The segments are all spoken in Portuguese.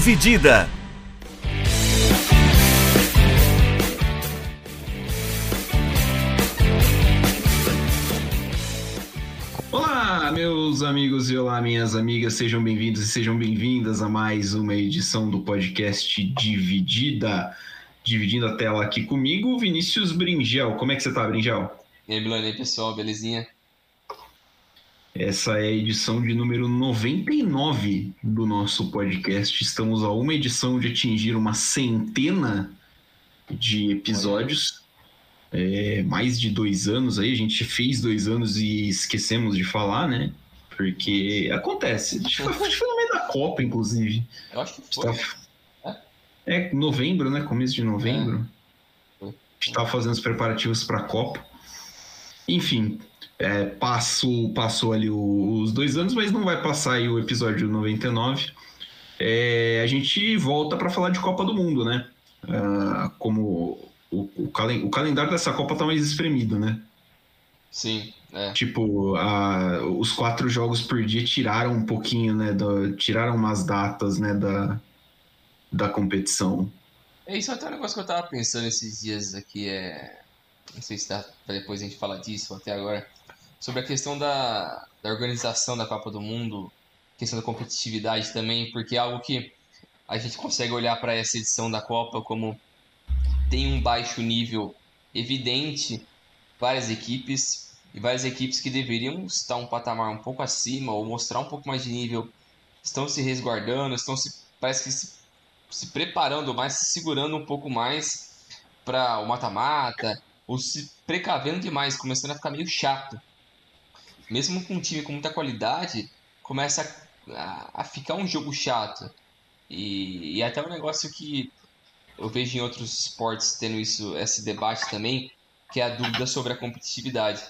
Dividida. Olá, meus amigos e olá, minhas amigas, sejam bem-vindos e sejam bem-vindas a mais uma edição do podcast Dividida. Dividindo a tela aqui comigo, Vinícius Bringel. Como é que você tá, Bringel? E aí, Milani, pessoal, belezinha? Essa é a edição de número 99 do nosso podcast. Estamos a uma edição de atingir uma centena de episódios. É, mais de dois anos aí, a gente fez dois anos e esquecemos de falar, né? Porque acontece. A gente foi, no meio da Copa, inclusive. Eu acho que foi. Tá... É, novembro, né? Começo de novembro. É. A gente estava fazendo os preparativos para a Copa. Enfim, é, passou, passou ali o, os dois anos, mas não vai passar aí o episódio 99. É, a gente volta para falar de Copa do Mundo, né? Ah, como o, o, calen o, calendário dessa Copa tá mais espremido, né? Sim, é. Tipo, a, os quatro jogos por dia tiraram um pouquinho, né? Do, tiraram umas datas, né? Da, da competição. É isso é até um negócio que eu tava pensando esses dias aqui, é... Não sei se dá pra depois a gente falar disso até agora. Sobre a questão da, da organização da Copa do Mundo, questão da competitividade também, porque é algo que a gente consegue olhar para essa edição da Copa como tem um baixo nível evidente, várias equipes e várias equipes que deveriam estar um patamar um pouco acima ou mostrar um pouco mais de nível estão se resguardando, estão se parece que se, se preparando mais, se segurando um pouco mais para o mata-mata ou se precavendo demais, começando a ficar meio chato. Mesmo com um time com muita qualidade, começa a, a ficar um jogo chato. E, e é até um negócio que eu vejo em outros esportes tendo isso, esse debate também, que é a dúvida sobre a competitividade.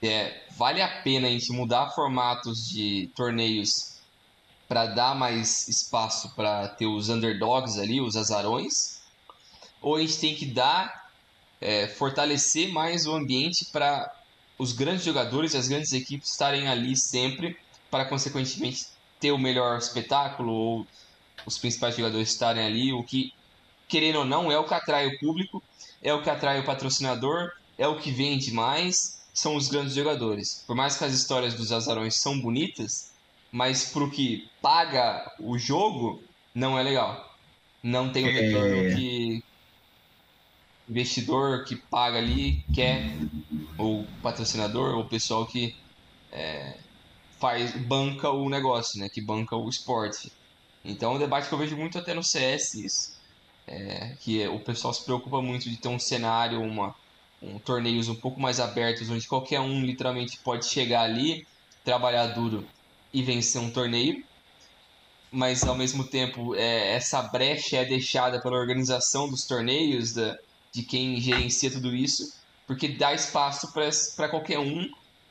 É, vale a pena a gente mudar formatos de torneios para dar mais espaço para ter os underdogs ali, os azarões? Ou a gente tem que dar, é, fortalecer mais o ambiente para os grandes jogadores e as grandes equipes estarem ali sempre para, consequentemente, ter o melhor espetáculo ou os principais jogadores estarem ali, o que, querendo ou não, é o que atrai o público, é o que atrai o patrocinador, é o que vende mais, são os grandes jogadores. Por mais que as histórias dos azarões são bonitas, mas pro que paga o jogo, não é legal. Não tem o retorno é... que investidor que paga ali quer, ou patrocinador, ou o pessoal que é, faz banca o negócio, né? Que banca o esporte. Então é um debate que eu vejo muito até no CS isso. É, que é, o pessoal se preocupa muito de ter um cenário, uma, um torneios um pouco mais abertos, onde qualquer um literalmente pode chegar ali, trabalhar duro e vencer um torneio. Mas ao mesmo tempo, é, essa brecha é deixada pela organização dos torneios, da, de quem gerencia tudo isso, porque dá espaço para qualquer um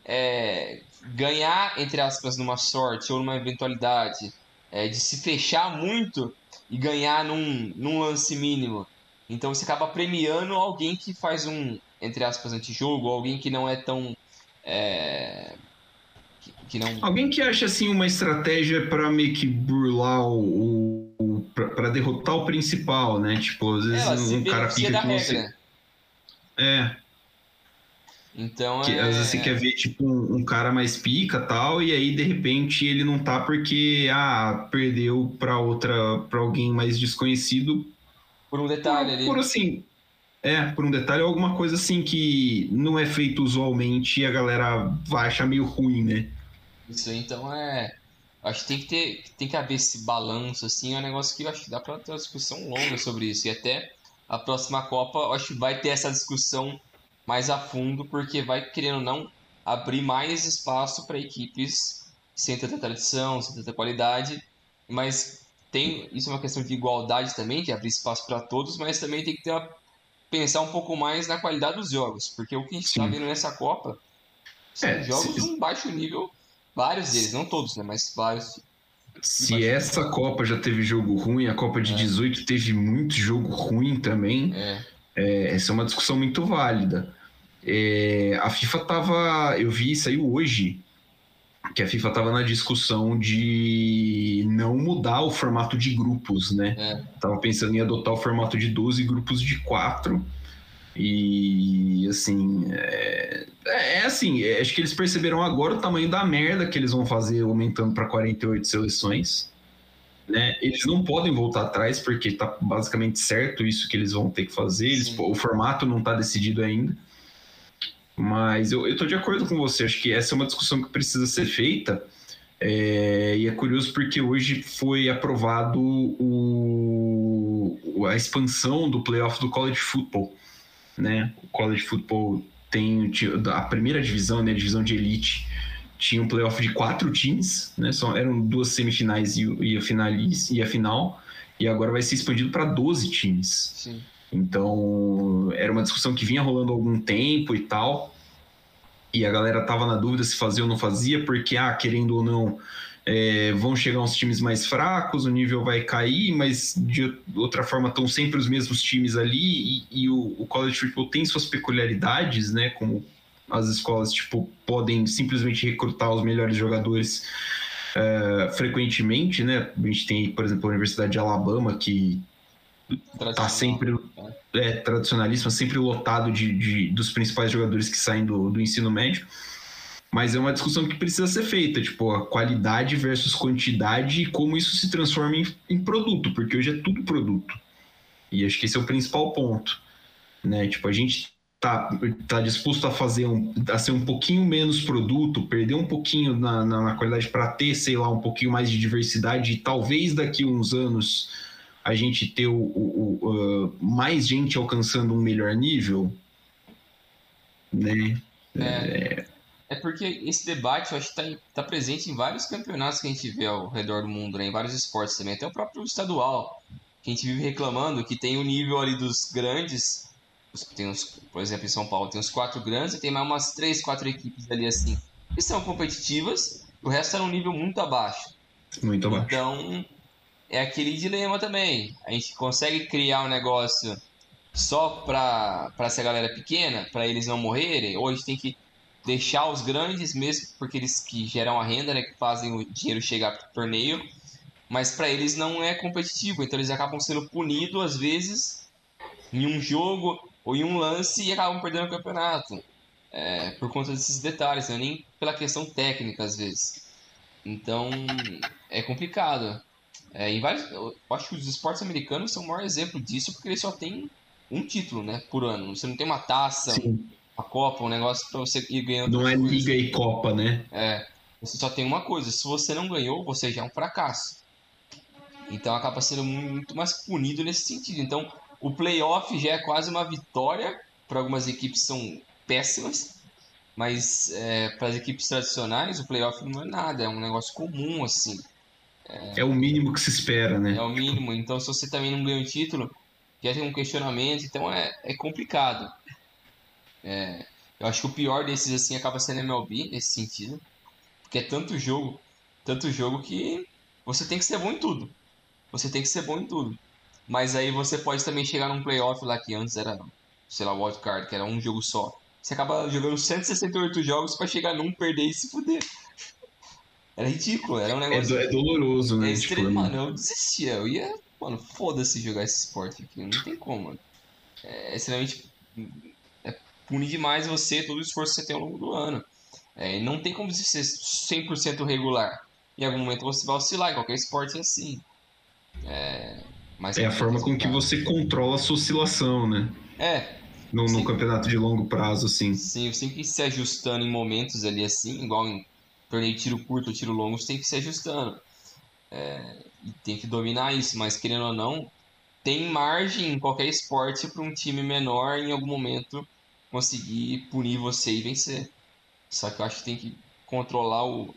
é, ganhar, entre aspas, numa sorte ou numa eventualidade é, de se fechar muito e ganhar num, num lance mínimo. Então você acaba premiando alguém que faz um, entre aspas, antijogo, alguém que não é tão. É, que, não... Alguém que acha assim uma estratégia para meio que burlar o. o para derrotar o principal, né? Tipo, às vezes é, um cara pica que você. É, então que, é... Às vezes você quer ver, tipo, um, um, cara mais pica tal, e aí, de repente, ele não tá porque, ah, perdeu pra outra, pra alguém mais desconhecido. Por um detalhe por, ali. Por assim, é, por um detalhe, alguma coisa assim que não é feito usualmente e a galera vai achar meio ruim, né? Isso aí, então é... Acho que tem que ter, tem que haver esse balanço, assim, é um negócio que eu acho que dá pra ter uma discussão longa sobre isso, e até a próxima Copa, acho que vai ter essa discussão mais a fundo, porque vai, querendo ou não, abrir mais espaço para equipes sem tanta tradição, sem tanta qualidade, mas tem isso é uma questão de igualdade também, de abrir espaço para todos, mas também tem que ter uma, pensar um pouco mais na qualidade dos jogos, porque o que a gente está vendo nessa Copa são é, jogos se... de um baixo nível, vários deles, não todos, né, mas vários. Se essa Copa já teve jogo ruim, a Copa de é. 18 teve muito jogo ruim também. É. É, essa é uma discussão muito válida. É, a FIFA tava. Eu vi, saiu hoje. que a FIFA estava na discussão de não mudar o formato de grupos, né? É. Tava pensando em adotar o formato de 12 grupos de 4. E assim, é, é, é assim, é, acho que eles perceberam agora o tamanho da merda que eles vão fazer aumentando para 48 seleções. Né? Eles não podem voltar atrás porque está basicamente certo isso que eles vão ter que fazer. Eles, o formato não está decidido ainda. Mas eu, estou de acordo com você, acho que essa é uma discussão que precisa ser feita. É, e é curioso porque hoje foi aprovado o, a expansão do playoff do college football. Né? O college football tem a primeira divisão, né, a divisão de elite, tinha um playoff de quatro times, né? Só, eram duas semifinais e, e, a, final, e a final, e agora vai ser expandido para 12 times. Sim. Então, era uma discussão que vinha rolando há algum tempo e tal. E a galera tava na dúvida se fazia ou não fazia, porque, ah, querendo ou não, é, vão chegar uns times mais fracos, o nível vai cair, mas de outra forma estão sempre os mesmos times ali. E, e o, o college football tem suas peculiaridades, né? Como as escolas, tipo, podem simplesmente recrutar os melhores jogadores. Uh, frequentemente, né? A gente tem, por exemplo, a Universidade de Alabama, que tá sempre é, tradicionalíssima, sempre lotado de, de, dos principais jogadores que saem do, do ensino médio. Mas é uma discussão que precisa ser feita, tipo, a qualidade versus quantidade e como isso se transforma em, em produto, porque hoje é tudo produto. E acho que esse é o principal ponto. Né? Tipo, a gente tá, tá disposto a fazer um, a ser um pouquinho menos produto, perder um pouquinho na, na, na qualidade para ter, sei lá, um pouquinho mais de diversidade e talvez daqui a uns anos a gente ter o, o, o uh, mais gente alcançando um melhor nível, né? É, é, é porque esse debate eu acho que está tá presente em vários campeonatos que a gente vê ao redor do mundo, né? em vários esportes também, até o próprio estadual, que a gente vive reclamando que tem o nível ali dos grandes, tem uns, por exemplo, em São Paulo tem os quatro grandes e tem mais umas três, quatro equipes ali assim, que são competitivas, o resto está num nível muito abaixo. Muito abaixo. Então, é aquele dilema também. A gente consegue criar um negócio só para essa galera pequena, para eles não morrerem, ou a gente tem que deixar os grandes mesmo, porque eles que geram a renda, né, que fazem o dinheiro chegar para o torneio, mas para eles não é competitivo, então eles acabam sendo punidos às vezes em um jogo ou em um lance e acabam perdendo o campeonato. É, por conta desses detalhes, né? nem pela questão técnica às vezes. Então é complicado. É, em vários, eu acho que os esportes americanos são o maior exemplo disso, porque eles só têm um título, né, por ano. Você não tem uma taça, Sim. Uma Copa, um negócio para você ir ganhando. Não é. Liga e Copa, né? É. Você só tem uma coisa. Se você não ganhou, você já é um fracasso. Então acaba sendo muito mais punido nesse sentido. Então o playoff já é quase uma vitória para algumas equipes são péssimas, mas é, para as equipes tradicionais o playoff não é nada, é um negócio comum assim. É, é o mínimo que se espera, né? É o mínimo. Então, se você também não ganha o título, já tem um questionamento. Então, é, é complicado. É, eu acho que o pior desses, assim, acaba sendo MLB, nesse sentido. Porque é tanto jogo, tanto jogo que você tem que ser bom em tudo. Você tem que ser bom em tudo. Mas aí você pode também chegar num playoff lá que antes era, sei lá, wildcard, que era um jogo só. Você acaba jogando 168 jogos para chegar num, perder e se fuder. Era ridículo, era um é negócio. É, é doloroso, né? É tipo, extremo, mano, eu desistia. Eu ia, mano, foda-se jogar esse esporte aqui. Não tem como, mano. É extremamente. Punir demais você, todo o esforço que você tem ao longo do ano. É, não tem como ser 100% regular. Em algum momento você vai oscilar, em qualquer esporte é assim. É, mas é a forma com que você controla a sua oscilação, né? É. No, no campeonato de longo prazo, assim. Sim, você tem que ir se ajustando em momentos ali assim, igual em torneio tiro curto ou tiro longo, você tem que se ajustando. É, e tem que dominar isso, mas querendo ou não, tem margem em qualquer esporte para um time menor em algum momento conseguir punir você e vencer. Só que eu acho que tem que controlar o. O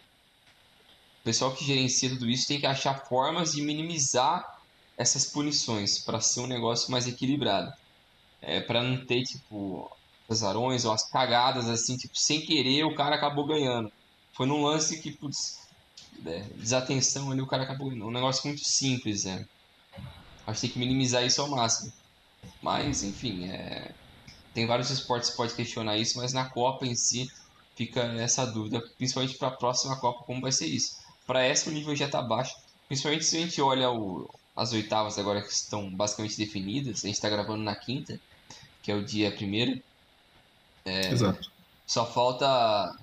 pessoal que gerencia tudo isso tem que achar formas de minimizar essas punições para ser um negócio mais equilibrado. É, para não ter, tipo, azarões ou as cagadas assim, tipo, sem querer o cara acabou ganhando. Foi num lance que, putz, é, desatenção ali, o cara acabou. Um negócio muito simples, né? Acho que tem que minimizar isso ao máximo. Mas, enfim, é... tem vários esportes que pode questionar isso, mas na Copa em si, fica essa dúvida, principalmente para a próxima Copa, como vai ser isso. Para essa o nível já está baixo, principalmente se a gente olha o, as oitavas agora que estão basicamente definidas, a gente está gravando na quinta, que é o dia primeiro. É, Exato. Só falta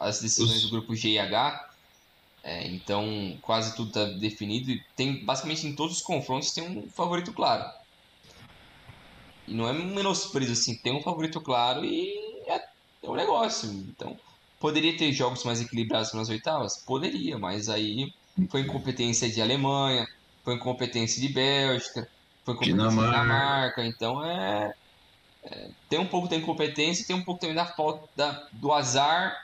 as decisões Os... do grupo G e H, é, então quase tudo está definido e tem basicamente em todos os confrontos tem um favorito claro. E não é menosprezo assim, tem um favorito claro e é, é um negócio. Então, poderia ter jogos mais equilibrados nas oitavas? Poderia, mas aí foi incompetência de Alemanha, foi incompetência de Bélgica, foi incompetência de Dinamarca. Então é, é, Tem um pouco da incompetência tem um pouco também da falta da, do azar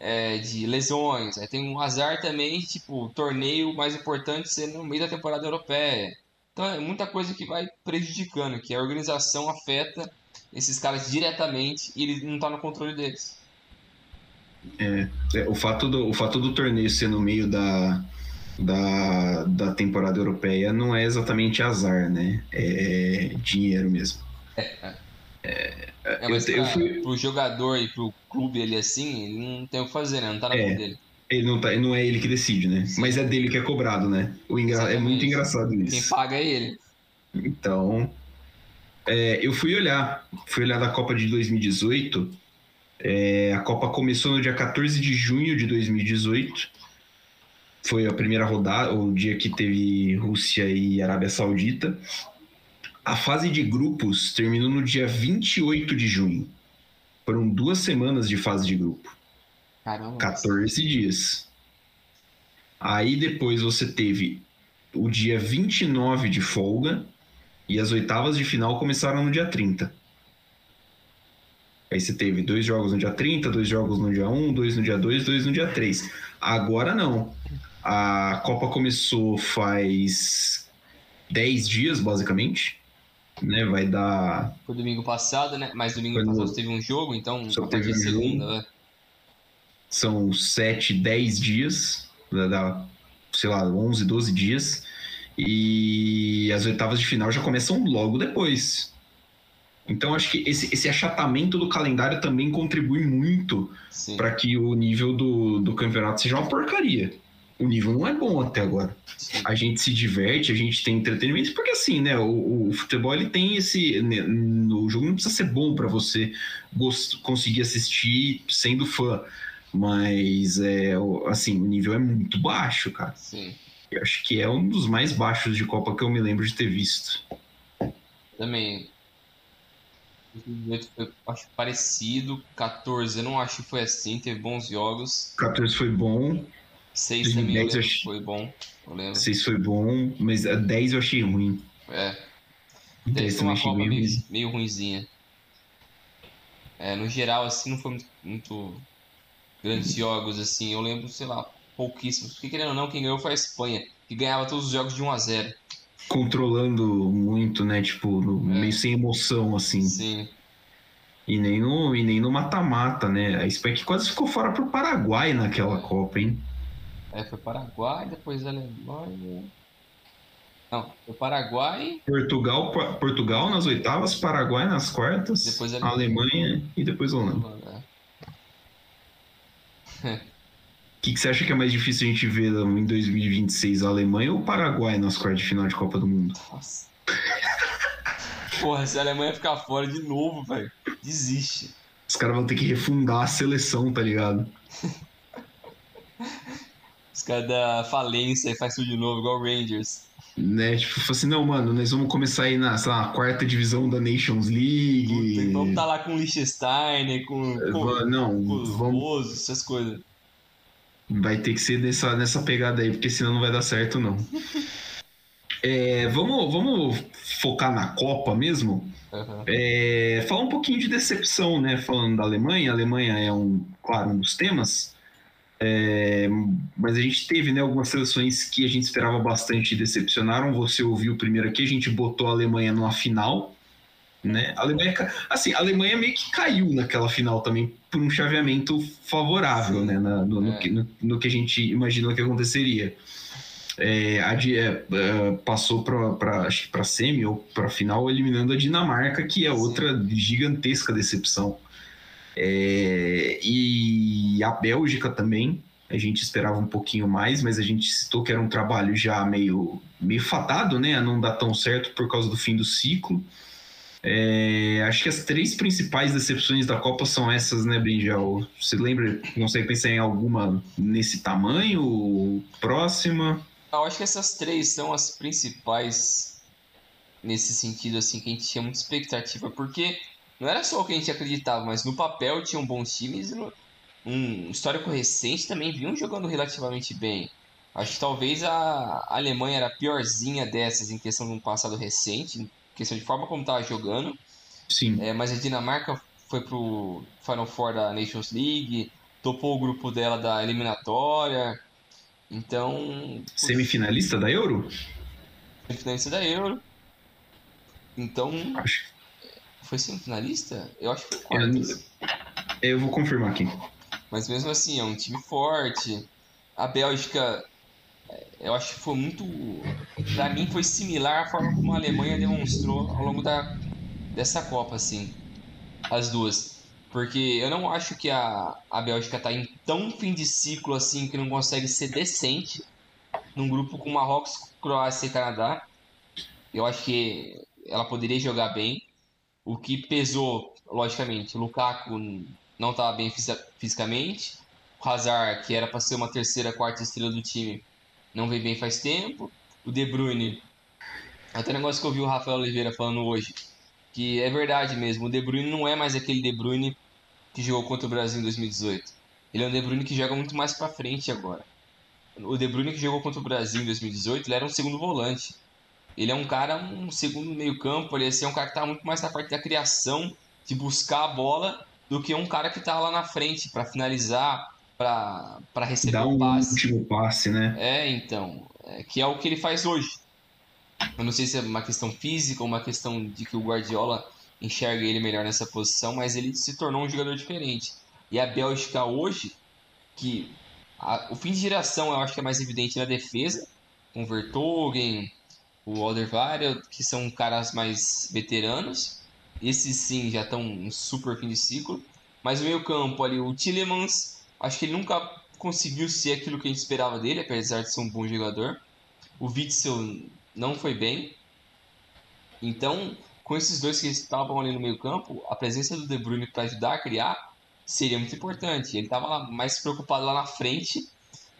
é, de lesões. Aí tem um azar também, tipo, torneio mais importante ser no meio da temporada europeia. Então é muita coisa que vai prejudicando, que a organização afeta esses caras diretamente e ele não está no controle deles. É, é, o, fato do, o fato do torneio ser no meio da, da, da temporada europeia não é exatamente azar, né? É dinheiro mesmo. É, é. é, é mas eu, pra, eu fui... pro jogador e pro clube ele assim, ele não tem o que fazer, né? Não tá na é. mão dele. Ele não, tá, não é ele que decide, né? Sim. Mas é dele que é cobrado, né? O engra... É muito engraçado isso. Quem paga é ele. Então, é, eu fui olhar, fui olhar da Copa de 2018. É, a Copa começou no dia 14 de junho de 2018. Foi a primeira rodada, o dia que teve Rússia e Arábia Saudita. A fase de grupos terminou no dia 28 de junho. Foram duas semanas de fase de grupo. Caramba. 14 dias. Aí depois você teve o dia 29 de folga e as oitavas de final começaram no dia 30. Aí você teve dois jogos no dia 30, dois jogos no dia 1, dois no dia 2, dois no dia 3. Agora não. A Copa começou faz 10 dias, basicamente. Né? Vai dar. Foi domingo passado, né? Mas domingo Foi passado no... teve um jogo, então Só teve um segunda, jogo. né? são 7, 10 dias, dá, sei lá, 11, 12 dias, e as oitavas de final já começam logo depois. Então acho que esse, esse achatamento do calendário também contribui muito para que o nível do, do campeonato seja uma porcaria. O nível não é bom até agora. Sim. A gente se diverte, a gente tem entretenimento, porque assim, né? O, o futebol ele tem esse. Né, o jogo não precisa ser bom para você conseguir assistir sendo fã. Mas, é, assim, o nível é muito baixo, cara. Sim. Eu acho que é um dos mais baixos de Copa que eu me lembro de ter visto. Também. 2018 foi, acho parecido. 14, eu não acho que foi assim, teve bons jogos. 14 foi bom. 6 também eu achei... foi bom. Eu lembro. 6 foi bom, mas a 10 eu achei ruim. É. 10 foi uma Copa meio, meio ruimzinha. É, no geral, assim, não foi muito, muito grandes jogos, assim. Eu lembro, sei lá, pouquíssimos. Porque querendo ou não, quem ganhou foi a Espanha, que ganhava todos os jogos de 1 a 0 Controlando muito, né? Tipo, no, é. meio sem emoção, assim. Sim. E nem no e nem no mata-mata, né? A Espanha que quase ficou fora pro Paraguai naquela Copa, hein? É, foi Paraguai, depois Alemanha. Não, foi Paraguai. Portugal, Portugal nas oitavas, Paraguai nas quartas, depois Alemanha, Alemanha e depois Holanda. O que, que você acha que é mais difícil a gente ver em 2026? A Alemanha ou o Paraguai nas quartas de final de Copa do Mundo? Nossa. Porra, se a Alemanha ficar fora de novo, velho, desiste. Os caras vão ter que refundar a seleção, tá ligado? Os caras da falência e faz tudo de novo, igual o Rangers né? Tipo, assim, não, mano, nós vamos começar aí na, lá, quarta divisão da Nations League. Puta, vamos estar tá lá com o Liechtenstein, com, com, não, com os vamos... essas coisas. Vai ter que ser nessa, nessa pegada aí, porque senão não vai dar certo, não. é, vamos, vamos focar na Copa mesmo? Uhum. É, falar um pouquinho de decepção, né? Falando da Alemanha, a Alemanha é um, claro, um dos temas. É, mas a gente teve né, algumas seleções que a gente esperava bastante e decepcionaram. Você ouviu primeiro aqui, a gente botou a Alemanha numa final. Né? A Alemanha, assim, a Alemanha meio que caiu naquela final também por um chaveamento favorável né, na, no, é. no, que, no, no, que, a gente imaginou que aconteceria. É, a, é, é passou para para semi ou para final eliminando a Dinamarca, que é outra gigantesca decepção. É, e a Bélgica também, a gente esperava um pouquinho mais, mas a gente citou que era um trabalho já meio, meio fatado, né? A não dar tão certo por causa do fim do ciclo. É, acho que as três principais decepções da Copa são essas, né, Brinjal? Você lembra, consegue pensar em alguma nesse tamanho? Próxima? Eu acho que essas três são as principais nesse sentido, assim, que a gente tinha muita expectativa, porque não era só o que a gente acreditava, mas no papel tinham bons times e no, um histórico recente também vinham jogando relativamente bem. Acho que talvez a Alemanha era a piorzinha dessas em questão de um passado recente, questão de forma como estava jogando. Sim. É, mas a Dinamarca foi pro Final Four da Nations League, topou o grupo dela da eliminatória. Então. Semifinalista da Euro? Semifinalista da Euro. Então. Acho. Foi semifinalista? Eu acho que foi quartas. Eu, eu vou confirmar aqui. Mas mesmo assim, é um time forte. A Bélgica eu acho que foi muito. Para mim, foi similar à forma como a Alemanha demonstrou ao longo da, dessa Copa, assim. As duas. Porque eu não acho que a, a Bélgica tá em tão fim de ciclo assim que não consegue ser decente num grupo com Marrocos, Croácia e Canadá. Eu acho que ela poderia jogar bem. O que pesou, logicamente, o Lukaku não estava bem fisicamente. O Hazard, que era para ser uma terceira, quarta estrela do time, não vem bem faz tempo. O De Bruyne, até negócio que eu vi o Rafael Oliveira falando hoje, que é verdade mesmo, o De Bruyne não é mais aquele De Bruyne que jogou contra o Brasil em 2018. Ele é um De Bruyne que joga muito mais para frente agora. O De Bruyne que jogou contra o Brasil em 2018, ele era um segundo volante. Ele é um cara, um segundo meio campo, ele é um cara que tá muito mais na parte da criação, de buscar a bola, do que um cara que tá lá na frente para finalizar, para receber Dá um passe. último passe, né? É, então. É, que é o que ele faz hoje. Eu não sei se é uma questão física ou uma questão de que o Guardiola enxerga ele melhor nessa posição, mas ele se tornou um jogador diferente. E a Bélgica hoje, que a, o fim de geração eu acho que é mais evidente na defesa, com o Vertogen, o Alderweireld, que são caras mais veteranos. Esses sim já estão em super fim de ciclo. Mas o meio campo ali, o Tillemans Acho que ele nunca conseguiu ser aquilo que a gente esperava dele, apesar de ser um bom jogador. O Witzel não foi bem. Então, com esses dois que estavam ali no meio campo, a presença do De Bruyne para ajudar a criar seria muito importante. Ele estava mais preocupado lá na frente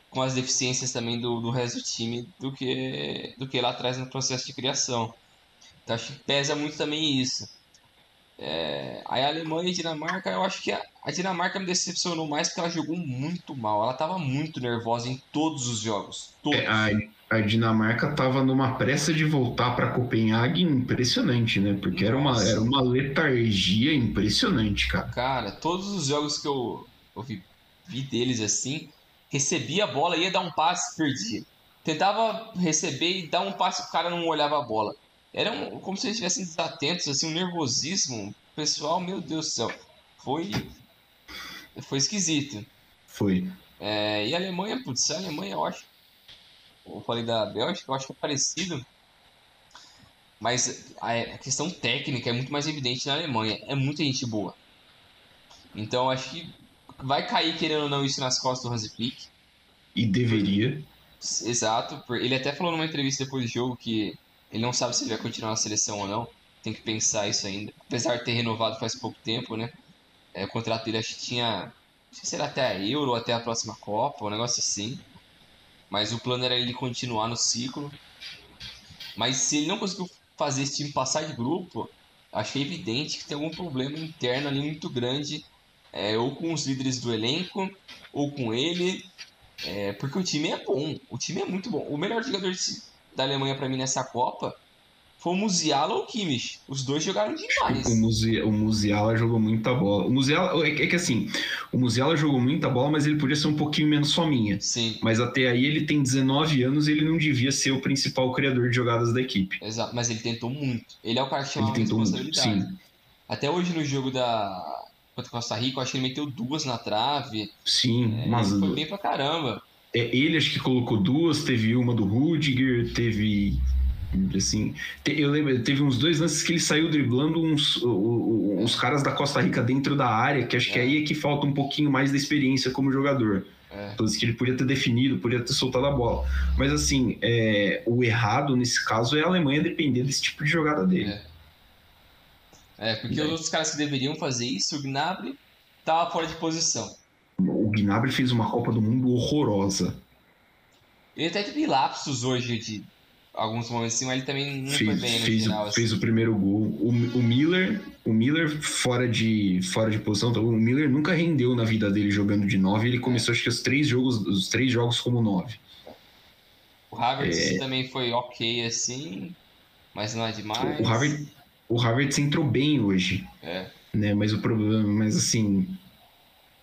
com as deficiências também do, do resto do time do que, do que lá atrás no processo de criação. Então acho que pesa muito também isso. É, aí a Alemanha e a Dinamarca, eu acho que a, a, Dinamarca me decepcionou mais porque ela jogou muito mal. Ela estava muito nervosa em todos os jogos. Todos. É, a, a, Dinamarca estava numa pressa de voltar para Copenhague impressionante, né? Porque era uma, era uma letargia impressionante, cara. Cara, todos os jogos que eu, eu vi, vi deles assim, recebia a bola, ia dar um passe, perdia. Tentava receber e dar um passe, o cara não olhava a bola. Era um, como se eles estivessem desatentos, assim, um nervosismo. Pessoal, meu Deus do céu. Foi. Foi esquisito. Foi. É, e a Alemanha, putz, a Alemanha, eu acho. Eu falei da Bélgica, eu acho que é parecido. Mas a questão técnica é muito mais evidente na Alemanha. É muita gente boa. Então acho que vai cair, querendo ou não, isso nas costas do Hansi Flick. E deveria. Exato. Ele até falou numa entrevista depois do jogo que ele não sabe se ele vai continuar na seleção ou não. Tem que pensar isso ainda. Apesar de ter renovado faz pouco tempo, né? É, o contrato dele acho que tinha. Não sei se era até a Euro ou até a próxima Copa, um negócio assim. Mas o plano era ele continuar no ciclo. Mas se ele não conseguiu fazer esse time passar de grupo, achei evidente que tem algum problema interno ali muito grande. É, ou com os líderes do elenco, ou com ele. É, porque o time é bom. O time é muito bom. O melhor jogador de da Alemanha para mim nessa Copa foi o Musiala ou o Kimmich. Os dois jogaram demais. O, Musi, o Musiala jogou muita bola. O Musiala, é, é que assim, o Musiala jogou muita bola, mas ele podia ser um pouquinho menos sominha. Sim. Mas até aí ele tem 19 anos e ele não devia ser o principal criador de jogadas da equipe. Exato, mas ele tentou muito. Ele é o cara que chama ele tentou responsabilidade. Muito, sim. Até hoje no jogo da contra Costa Rica, eu acho que ele meteu duas na trave. Sim, é, mas foi bem pra caramba. É, ele acho que colocou duas, teve uma do Rudiger, teve Assim, eu lembro, teve uns dois lances que ele saiu driblando uns, uns caras da Costa Rica dentro da área, que acho é. que aí é que falta um pouquinho mais da experiência como jogador. É. Então, que ele podia ter definido, podia ter soltado a bola. Mas assim, é, o errado nesse caso é a Alemanha depender desse tipo de jogada dele. É, é porque os outros caras que deveriam fazer isso, o Gnabry tava fora de posição. Gnabry fez uma Copa do Mundo horrorosa. Ele até teve lapsos hoje de alguns momentos assim, mas ele também não fez, foi bem no fez, final. Fez assim. o primeiro gol. O, o, Miller, o Miller fora de, fora de posição, o Miller nunca rendeu na vida dele jogando de 9. Ele começou acho que os três jogos, os três jogos como 9. O Havertz é... também foi ok assim, mas não é demais. O Havertz, o Havertz entrou bem hoje. É. Né, mas o problema, mas assim,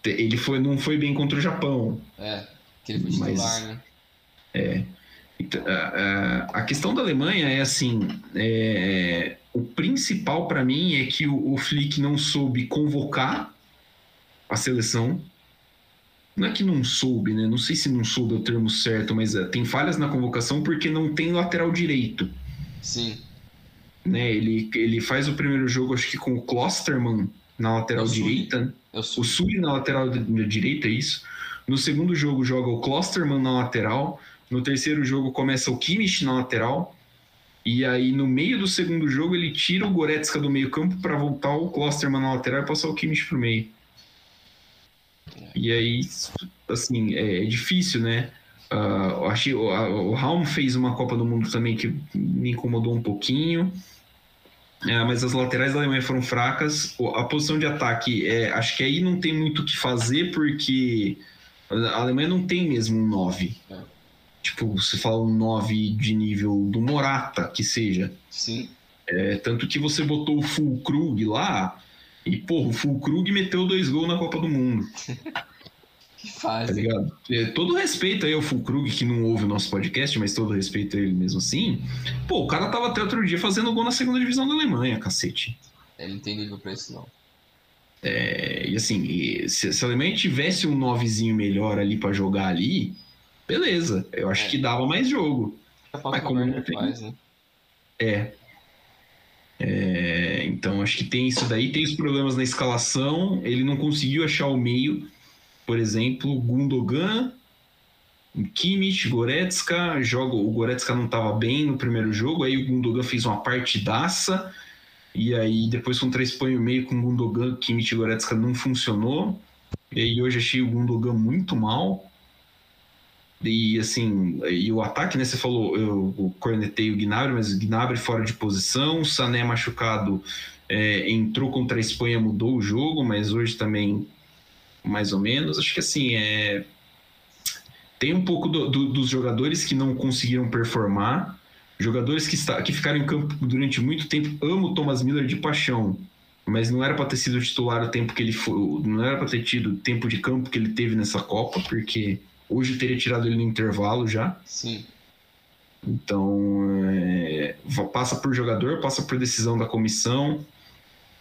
ele foi, não foi bem contra o Japão. É, que ele foi titular, mas, né? É. Então, a, questão da Alemanha é assim: é, o principal para mim é que o, o Flick não soube convocar a seleção. Não é que não soube, né? Não sei se não soube é o termo certo, mas é, tem falhas na convocação porque não tem lateral direito. Sim. Né? Ele, ele faz o primeiro jogo, acho que com o Klosterman na lateral direita. O Sully na lateral direita, é isso. No segundo jogo joga o Klosterman na lateral. No terceiro jogo começa o Kimmich na lateral. E aí, no meio do segundo jogo, ele tira o Goretzka do meio campo para voltar o Klosterman na lateral e passar o Kimmich pro meio. E aí, assim, é, é difícil, né? Uh, achei, o, o Raum fez uma Copa do Mundo também que me incomodou um pouquinho. É, mas as laterais da Alemanha foram fracas. A posição de ataque, é, acho que aí não tem muito o que fazer, porque a Alemanha não tem mesmo um 9. É. Tipo, você fala um 9 de nível do Morata, que seja. Sim. É, tanto que você botou o Full Krug lá, e, porra, o Full Krug meteu dois gols na Copa do Mundo. que faz. Tá ligado? É, todo respeito aí ao Full Krug, que não ouve o nosso podcast, mas todo respeito a ele mesmo assim. Pô, o cara tava até outro dia fazendo gol na segunda divisão da Alemanha, cacete. Ele não tem nível pra isso, não. É, e assim, se, se a Alemanha tivesse um novezinho melhor ali para jogar ali, beleza. Eu acho é. que dava mais jogo. Mas como não tem... Faz, né? É. é. Então acho que tem isso daí, tem os problemas na escalação. Ele não conseguiu achar o meio. Por exemplo, Gundogan, Kimmich, Goretzka, joga, o Goretzka não estava bem no primeiro jogo, aí o Gundogan fez uma partidaça, e aí depois com três põe o meio com Gundogan, Kimmich e Goretzka não funcionou, e aí hoje achei o Gundogan muito mal, e assim, e o ataque, né? Você falou, eu cornetei o Gnabry, mas o Gnabry fora de posição, Sané machucado é, entrou contra a Espanha, mudou o jogo, mas hoje também mais ou menos. Acho que assim, é... tem um pouco do, do, dos jogadores que não conseguiram performar, jogadores que, está, que ficaram em campo durante muito tempo. Amo o Thomas Miller de paixão, mas não era para ter sido titular o tempo que ele foi, não era para ter tido o tempo de campo que ele teve nessa Copa, porque Hoje teria tirado ele no intervalo já. Sim. Então, é, passa por jogador, passa por decisão da comissão.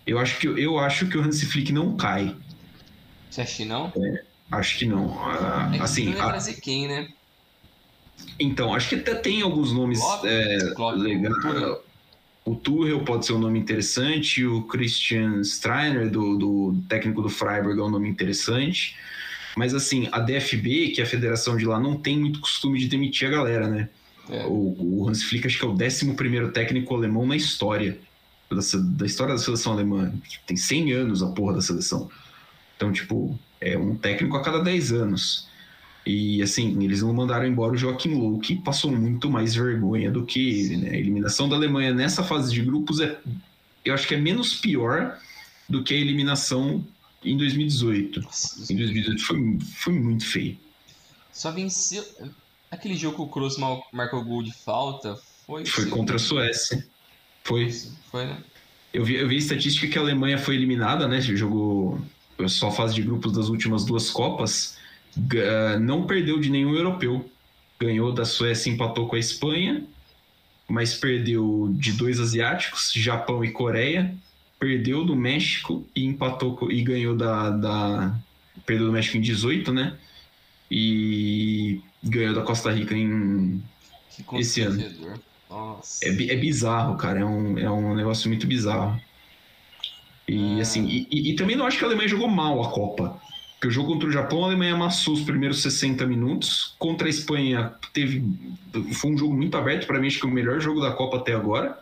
Eu acho que, eu acho que o Hansi Flick não cai. Você acha que não? É, acho que não. Ah, é que assim, não a... trazer quem, né? Então, acho que até tem alguns nomes legais. O Tuchel pode ser um nome interessante, o Christian Streiner, do, do técnico do Freiburg, é um nome interessante. Mas assim, a DFB, que é a federação de lá, não tem muito costume de demitir a galera, né? É. O, o, Hans Flick acho que é o 11 técnico alemão na história. Da, da, história da seleção alemã. Tem 100 anos a porra da seleção. Então, tipo, é um técnico a cada 10 anos. E assim, eles não mandaram embora o Joachim Low, que passou muito mais vergonha do que ele, né? A eliminação da Alemanha nessa fase de grupos é, eu acho que é menos pior do que a eliminação em 2018. Nossa, em 2018 foi, foi muito feio. Só venceu. Aquele jogo que o Kroos marcou gol de falta foi. Foi contra a Suécia. Foi. Foi, né? Eu vi, eu vi a estatística que a Alemanha foi eliminada, né? Jogou só fase de grupos das últimas duas Copas. Não perdeu de nenhum europeu. Ganhou da Suécia, empatou com a Espanha, mas perdeu de dois asiáticos, Japão e Coreia perdeu do México e empatou e ganhou da, da perdeu do México em 18, né? E ganhou da Costa Rica em esse ano. Nossa. É, é bizarro, cara. É um, é um negócio muito bizarro. E Ah. assim, e, e- e também não acho que a Alemanha jogou mal a Copa. Porque o jogo contra o Japão, a Alemanha amassou os primeiros 60 minutos. Contra a Espanha, teve. Foi um jogo muito aberto. Para mim, acho que é o melhor jogo da Copa até agora.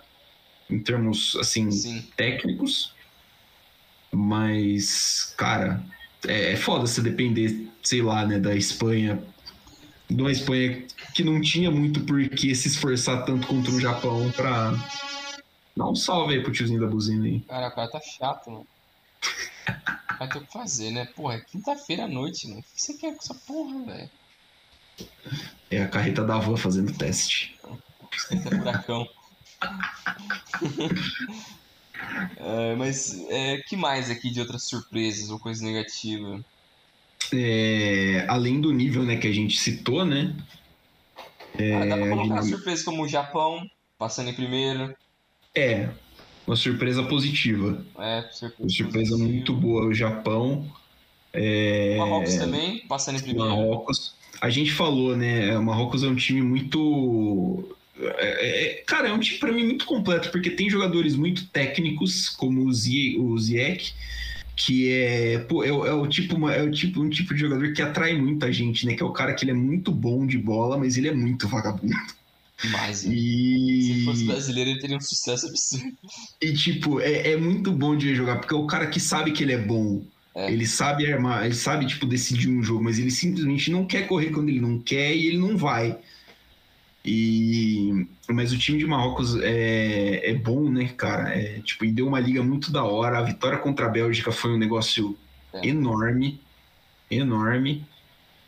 Em termos, assim, Sim. técnicos. Mas, cara, é, é foda você depender, sei lá, né, da Espanha. De uma Espanha que não tinha muito por que se esforçar tanto contra o Japão pra. Dá um salve aí pro tiozinho da buzina aí. Cara, o cara tá chato, mano. Vai ter o que fazer, né? Porra, é quinta-feira à noite, mano. O que você quer com essa porra, velho? É a carreta da van fazendo teste. Esquenta furacão. É, mas é, que mais aqui de outras surpresas ou coisa negativa? É, além do nível né, que a gente citou, né? ah, dá pra colocar de- surpresas como o Japão, passando em primeiro. É, uma surpresa positiva. É, Uma surpresa, surpresa positiva. muito boa. O Japão. É, Marrocos também, passando em primeiro. Marrocos. A gente falou, né? O Marrocos é um time muito. é- é- cara, é um time pra mim muito completo, porque tem jogadores muito técnicos, como o, Zie, o Ziyech, que é, pô, é, é o tipo, é o tipo, um tipo de jogador que atrai muita gente, né? Que é o cara que ele é muito bom de bola, mas ele é muito vagabundo. Demais, velho. Se fosse E, brasileiro, ele teria um sucesso absurdo. e tipo, é, é muito bom de jogar, porque é o cara que sabe que ele é bom. É. Ele sabe armar, ele sabe, tipo, decidir um jogo, mas ele simplesmente não quer correr quando ele não quer e ele não vai. E... Mas o time de Marrocos é, é bom, né, cara? É, tipo, e deu uma liga muito da hora. A vitória contra a Bélgica foi um negócio É. enorme. Enorme.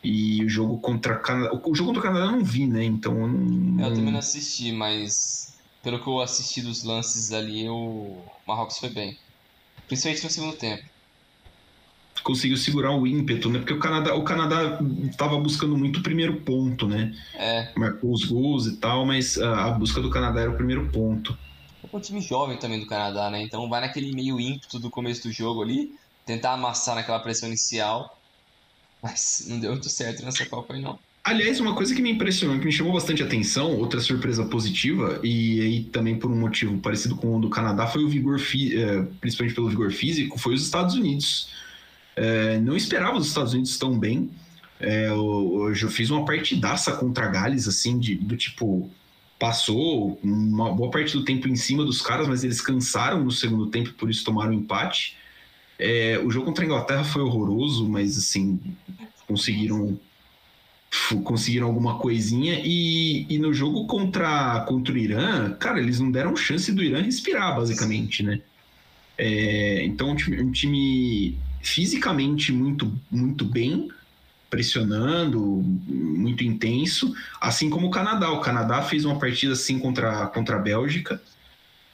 E o jogo contra Canadá. O jogo contra o Canadá eu não vi, né? Então eu não. Eu também não assisti, mas pelo que eu assisti dos lances ali, o Marrocos foi bem. Principalmente no segundo tempo. conseguiu segurar o ímpeto, né? Porque o Canadá, o Canadá tava buscando muito o primeiro ponto, né? É, Marcou os gols e tal, mas a busca do Canadá era o primeiro ponto. é um time jovem também do Canadá, né? Então vai naquele meio ímpeto do começo do jogo ali, tentar amassar naquela pressão inicial. Mas não deu muito certo nessa Copa aí, não. Aliás, uma coisa que me impressionou, que me chamou bastante atenção, outra surpresa positiva, e aí também por um motivo parecido com o do Canadá, foi o vigor, eh, principalmente pelo vigor físico, foi os Estados Unidos. Eh, não esperava os Estados Unidos tão bem. Eh, eu, eu fiz uma partidaça contra Gales, assim, de, do tipo, passou uma boa parte do tempo em cima dos caras, mas eles cansaram no segundo tempo, por isso tomaram empate. Eh, o jogo contra a Inglaterra foi horroroso, mas assim, conseguiram conseguiram alguma coisinha e, e no jogo contra, contra o Irã, cara, eles não deram chance do Irã respirar, basicamente, né? É, então, um time, um time fisicamente muito, muito bem, pressionando, muito intenso, assim como o Canadá. O Canadá fez uma partida assim contra, contra a Bélgica,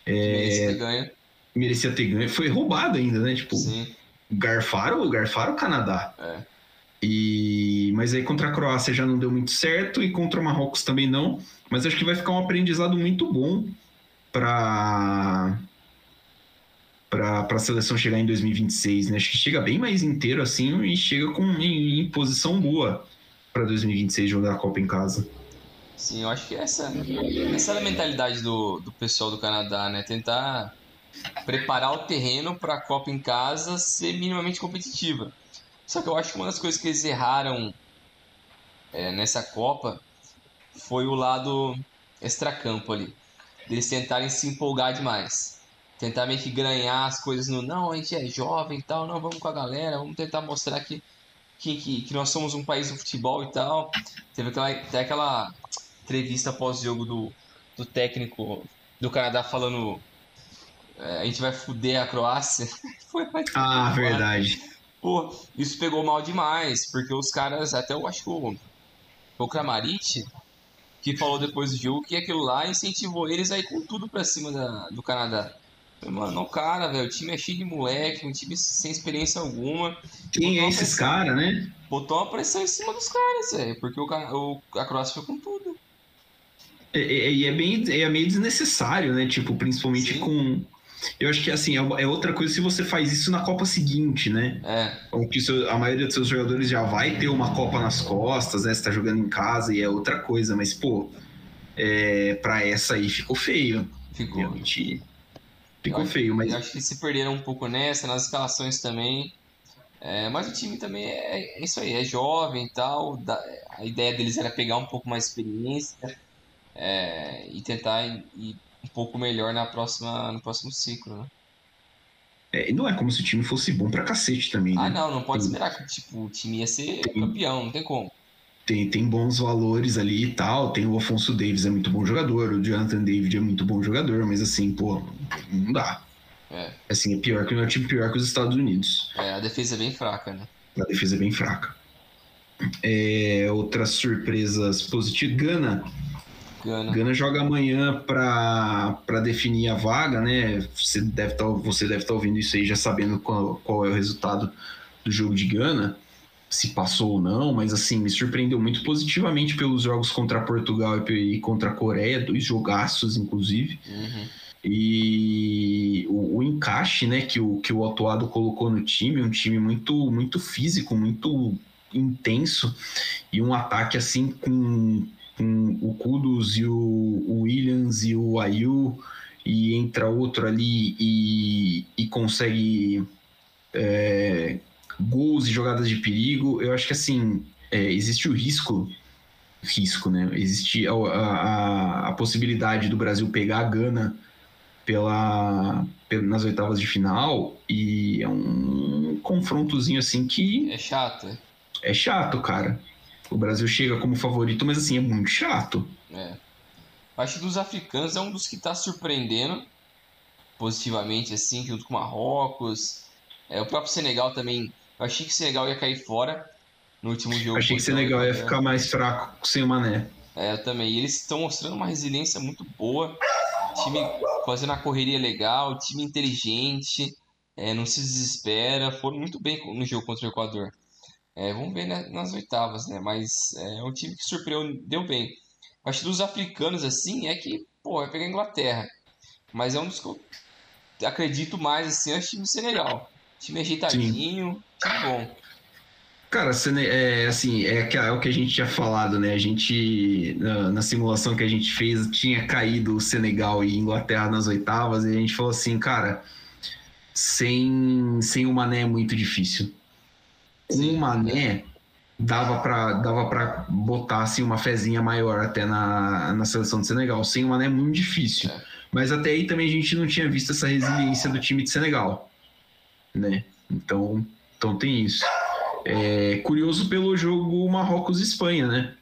ter ganho. Merecia ter ganho, foi roubado ainda, né? Tipo, Sim, garfaram, garfaram o Canadá. é. E mas aí contra a Croácia já não deu muito certo e contra o Marrocos também não. Mas acho que vai ficar um aprendizado muito bom para para a seleção chegar em 2026, né? Acho que chega bem mais inteiro assim e chega com em, em posição boa para 2026 jogar a Copa em casa. Sim, eu acho que essa, essa é a mentalidade do, do pessoal do Canadá, né? Tentar preparar o terreno para a Copa em casa ser minimamente competitiva. Só que eu acho que uma das coisas que eles erraram é, nessa Copa foi o lado extracampo ali. Eles tentarem se empolgar demais. Tentar meio que ganhar as coisas no não, a gente é jovem e tal, não, vamos com a galera, vamos tentar mostrar que, que, que, que nós somos um país do futebol e tal. Teve aquela, até aquela entrevista pós-jogo do, do técnico do Canadá falando a gente vai fuder a Croácia. Foi Ah, verdade. Pô, isso pegou mal demais, porque os caras, até eu acho que o, o Kramaric, que falou depois do jogo que aquilo lá incentivou eles a ir com tudo pra cima da, do Canadá. Mano, não, cara, velho, o time é cheio de moleque, um time sem experiência alguma. Quem é esses caras, né? Botou uma pressão em cima dos caras, velho, porque o, o, a Croácia foi com tudo. E é, e é bem é meio desnecessário, né? Tipo, principalmente Sim. com eu acho que assim, é é outra coisa se você faz isso na Copa seguinte, né? É, Ou que a maioria dos seus jogadores já vai ter uma Copa nas costas, né? Você tá jogando em casa e é outra coisa, mas, pô, é, para essa aí ficou feio. Ficou. Realmente ficou feio, mas. Eu acho que se perderam um pouco nessa, nas escalações também. É, mas o time também é, é, isso aí, é jovem e tal. Da, a ideia deles era pegar um pouco mais de experiência é, e tentar ir, um pouco melhor na próxima, no próximo ciclo, né? É, não é como se o time fosse bom pra cacete também, né? Ah, não, não pode esperar que tipo, o time ia ser tem, campeão, não tem como. Tem, tem bons valores ali e tal. Tem o Afonso Davis, é muito bom jogador. O Jonathan David é muito bom jogador, mas assim, pô, não dá. É. Assim, é pior que é um time pior que os Estados Unidos. É, a defesa é bem fraca, né? A defesa é bem fraca. É, outras surpresas positivas. Gana. Gana. Gana joga amanhã para definir a vaga, né? Você deve estar tá, estar tá ouvindo isso aí já sabendo qual, qual é o resultado do jogo de Gana, se passou ou não, mas assim, me surpreendeu muito positivamente pelos jogos contra Portugal e contra a Coreia, dois jogaços, inclusive. Uhum. E o, o, encaixe né, que, o, que o Atuado colocou no time, um time muito, muito físico, muito intenso, e um ataque assim com, com o Kudus e o, o Williams e o Ayu, e entra outro ali e, e consegue é, gols e jogadas de perigo. Eu acho que assim, é, existe o risco risco, né? Existe a, a, a, possibilidade do Brasil pegar a Gana pela, nas oitavas de final e é um confrontozinho assim que. É chato. É chato, cara. O Brasil chega como favorito, mas assim, é muito chato. É. Acho que dos africanos é um dos que está surpreendendo positivamente, assim, junto com o Marrocos. É, o próprio Senegal também. Eu achei que o Senegal ia cair fora no último jogo. Achei que o Senegal ia ficar mais fraco sem o Mané. É, eu também. E eles estão mostrando uma resiliência muito boa time fazendo a correria legal, time inteligente, é, não se desespera, foram muito bem no jogo contra o Equador. É, vamos ver né, nas oitavas, né? Mas é um time que surpreendeu bem. Acho que dos africanos, assim, é que, pô, vai pegar a Inglaterra. Mas é um dos que eu acredito mais, assim, é o time do Senegal. Time ajeitadinho, Sim. time bom. Cara, é, assim, é, é o que a gente tinha falado, né? A gente, na, na, simulação que a gente fez, tinha caído o Senegal e Inglaterra nas oitavas, e a gente falou assim, cara, sem, sem o Mané é muito difícil. Com o Mané, dava para dava pra botar assim, uma fezinha maior até na, na seleção do Senegal. Sem o Mané é muito difícil. É. Mas até aí também a gente não tinha visto essa resiliência do time de Senegal, né? Então, então tem isso. É, curioso pelo jogo Marrocos-Espanha, né?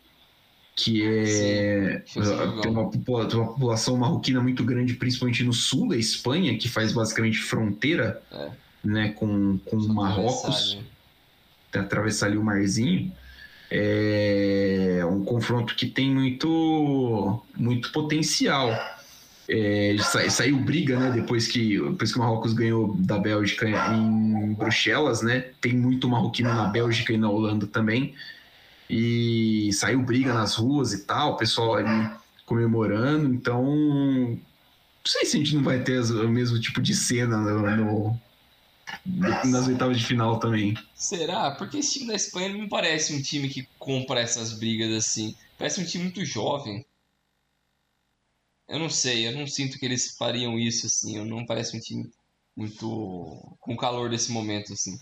Que é. Sim, tem, uma, tem uma população marroquina muito grande, principalmente no sul da Espanha, que faz basicamente fronteira é. né, com, com Marrocos. Atravessar ali o marzinho. É um confronto que tem muito, muito potencial. É, saiu briga, né? Depois que, depois que o Marrocos ganhou da Bélgica em Bruxelas, né? Tem muito marroquino na Bélgica e na Holanda também. E saiu briga nas ruas e tal, o pessoal ali comemorando. Então, não sei se a gente não vai ter o mesmo tipo de cena no nas oitavas de final também. Será? Porque esse time da Espanha não me parece um time que compra essas brigas assim. Parece um time muito jovem. Eu não sei, eu não sinto que eles fariam isso, assim. Eu não parece um time muito com calor desse momento, assim.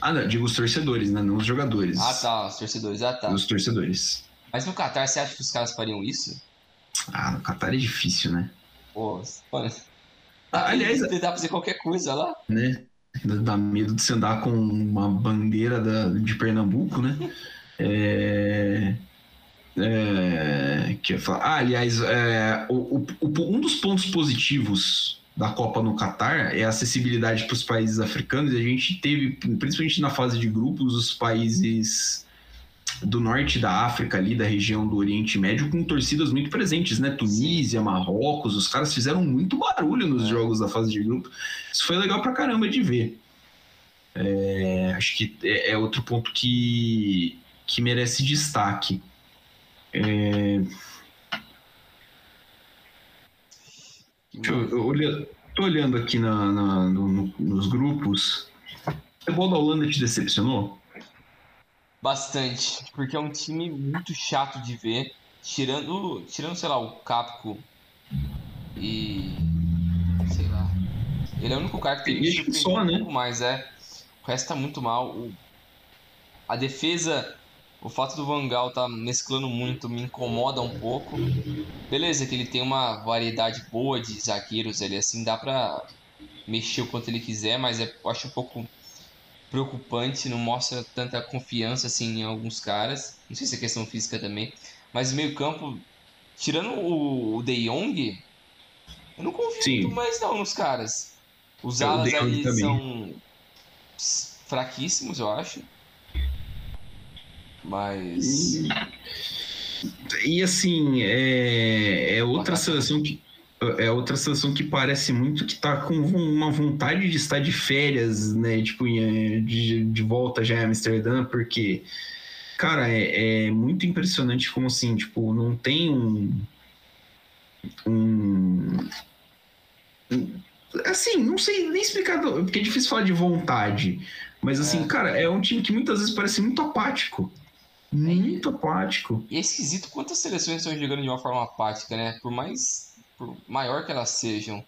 Ah, não, digo os torcedores, né? Não os jogadores. Ah, tá, os torcedores, ah, tá. Os torcedores. Mas no Qatar, você acha que os caras fariam isso? Ah, no Qatar é difícil, né? Pô, mano. Ah, aliás. Tentar fazer qualquer coisa lá. Né? Dá medo de você andar com uma bandeira da, de Pernambuco, né? É. É, que ah, aliás, é, o, o, um dos pontos positivos da Copa no Catar é a acessibilidade para os países africanos. A gente teve, principalmente na fase de grupos, os países do norte da África, ali da região do Oriente Médio, com torcidas muito presentes, né? Tunísia, Marrocos, os caras fizeram muito barulho nos é. jogos da fase de grupo. Isso foi legal pra caramba de ver. É, acho que é, é outro ponto que, que merece destaque. É... Eu, eu, tô olhando aqui na, na no, nos grupos. O futebol da Holanda te decepcionou? Bastante, porque é um time muito chato de ver. tirando, tirando, sei lá, o Capco e. sei lá. Ele é o único cara que tem que só, né? um pouco mais, é. O resto tá muito mal. O, a defesa, o fato do Vangal tá mesclando muito me incomoda um pouco. Beleza, que ele tem uma variedade boa de zagueiros ali, assim, dá pra mexer o quanto ele quiser, mas é, eu acho um pouco preocupante, não mostra tanta confiança assim em alguns caras. Não sei se é questão física também. Mas meio campo, tirando o, o De Jong, eu não confio Sim. muito mais não nos caras. Os é, alas ali também. são fraquíssimos, eu acho. Mas. E, e assim, é, é outra seleção que é outra seleção que parece muito que tá com uma vontade de estar de férias, né? Tipo, de, de volta já em Amsterdã, porque, cara, é, é muito impressionante como assim, tipo, não tem um. Um. Assim, não sei nem explicar, porque é difícil falar de vontade. Mas assim, é. cara, é um time que muitas vezes parece muito apático. Muito apático. E é esquisito quantas seleções estão jogando de uma forma apática, né? Por mais por maior que elas sejam.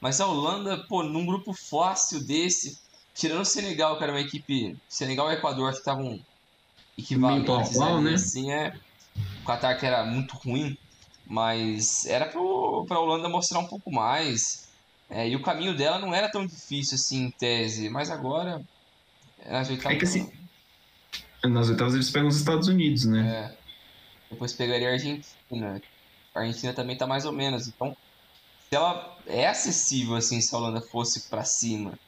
Mas a Holanda, pô, num grupo fácil desse, tirando o Senegal, que era uma equipe. Senegal e Equador que estavam equivalentes atual, né? Assim, é. O Qatar que era muito ruim, mas era pro, pra Holanda mostrar um pouco mais. É, e o caminho dela não era tão difícil assim em tese, mas agora. Nas oitavas, é que assim, nas oitavas eles pegam os Estados Unidos, né? É. Depois pegaria a Argentina. A Argentina também tá mais ou menos. Então, se ela é acessível assim, se a Holanda fosse para cima.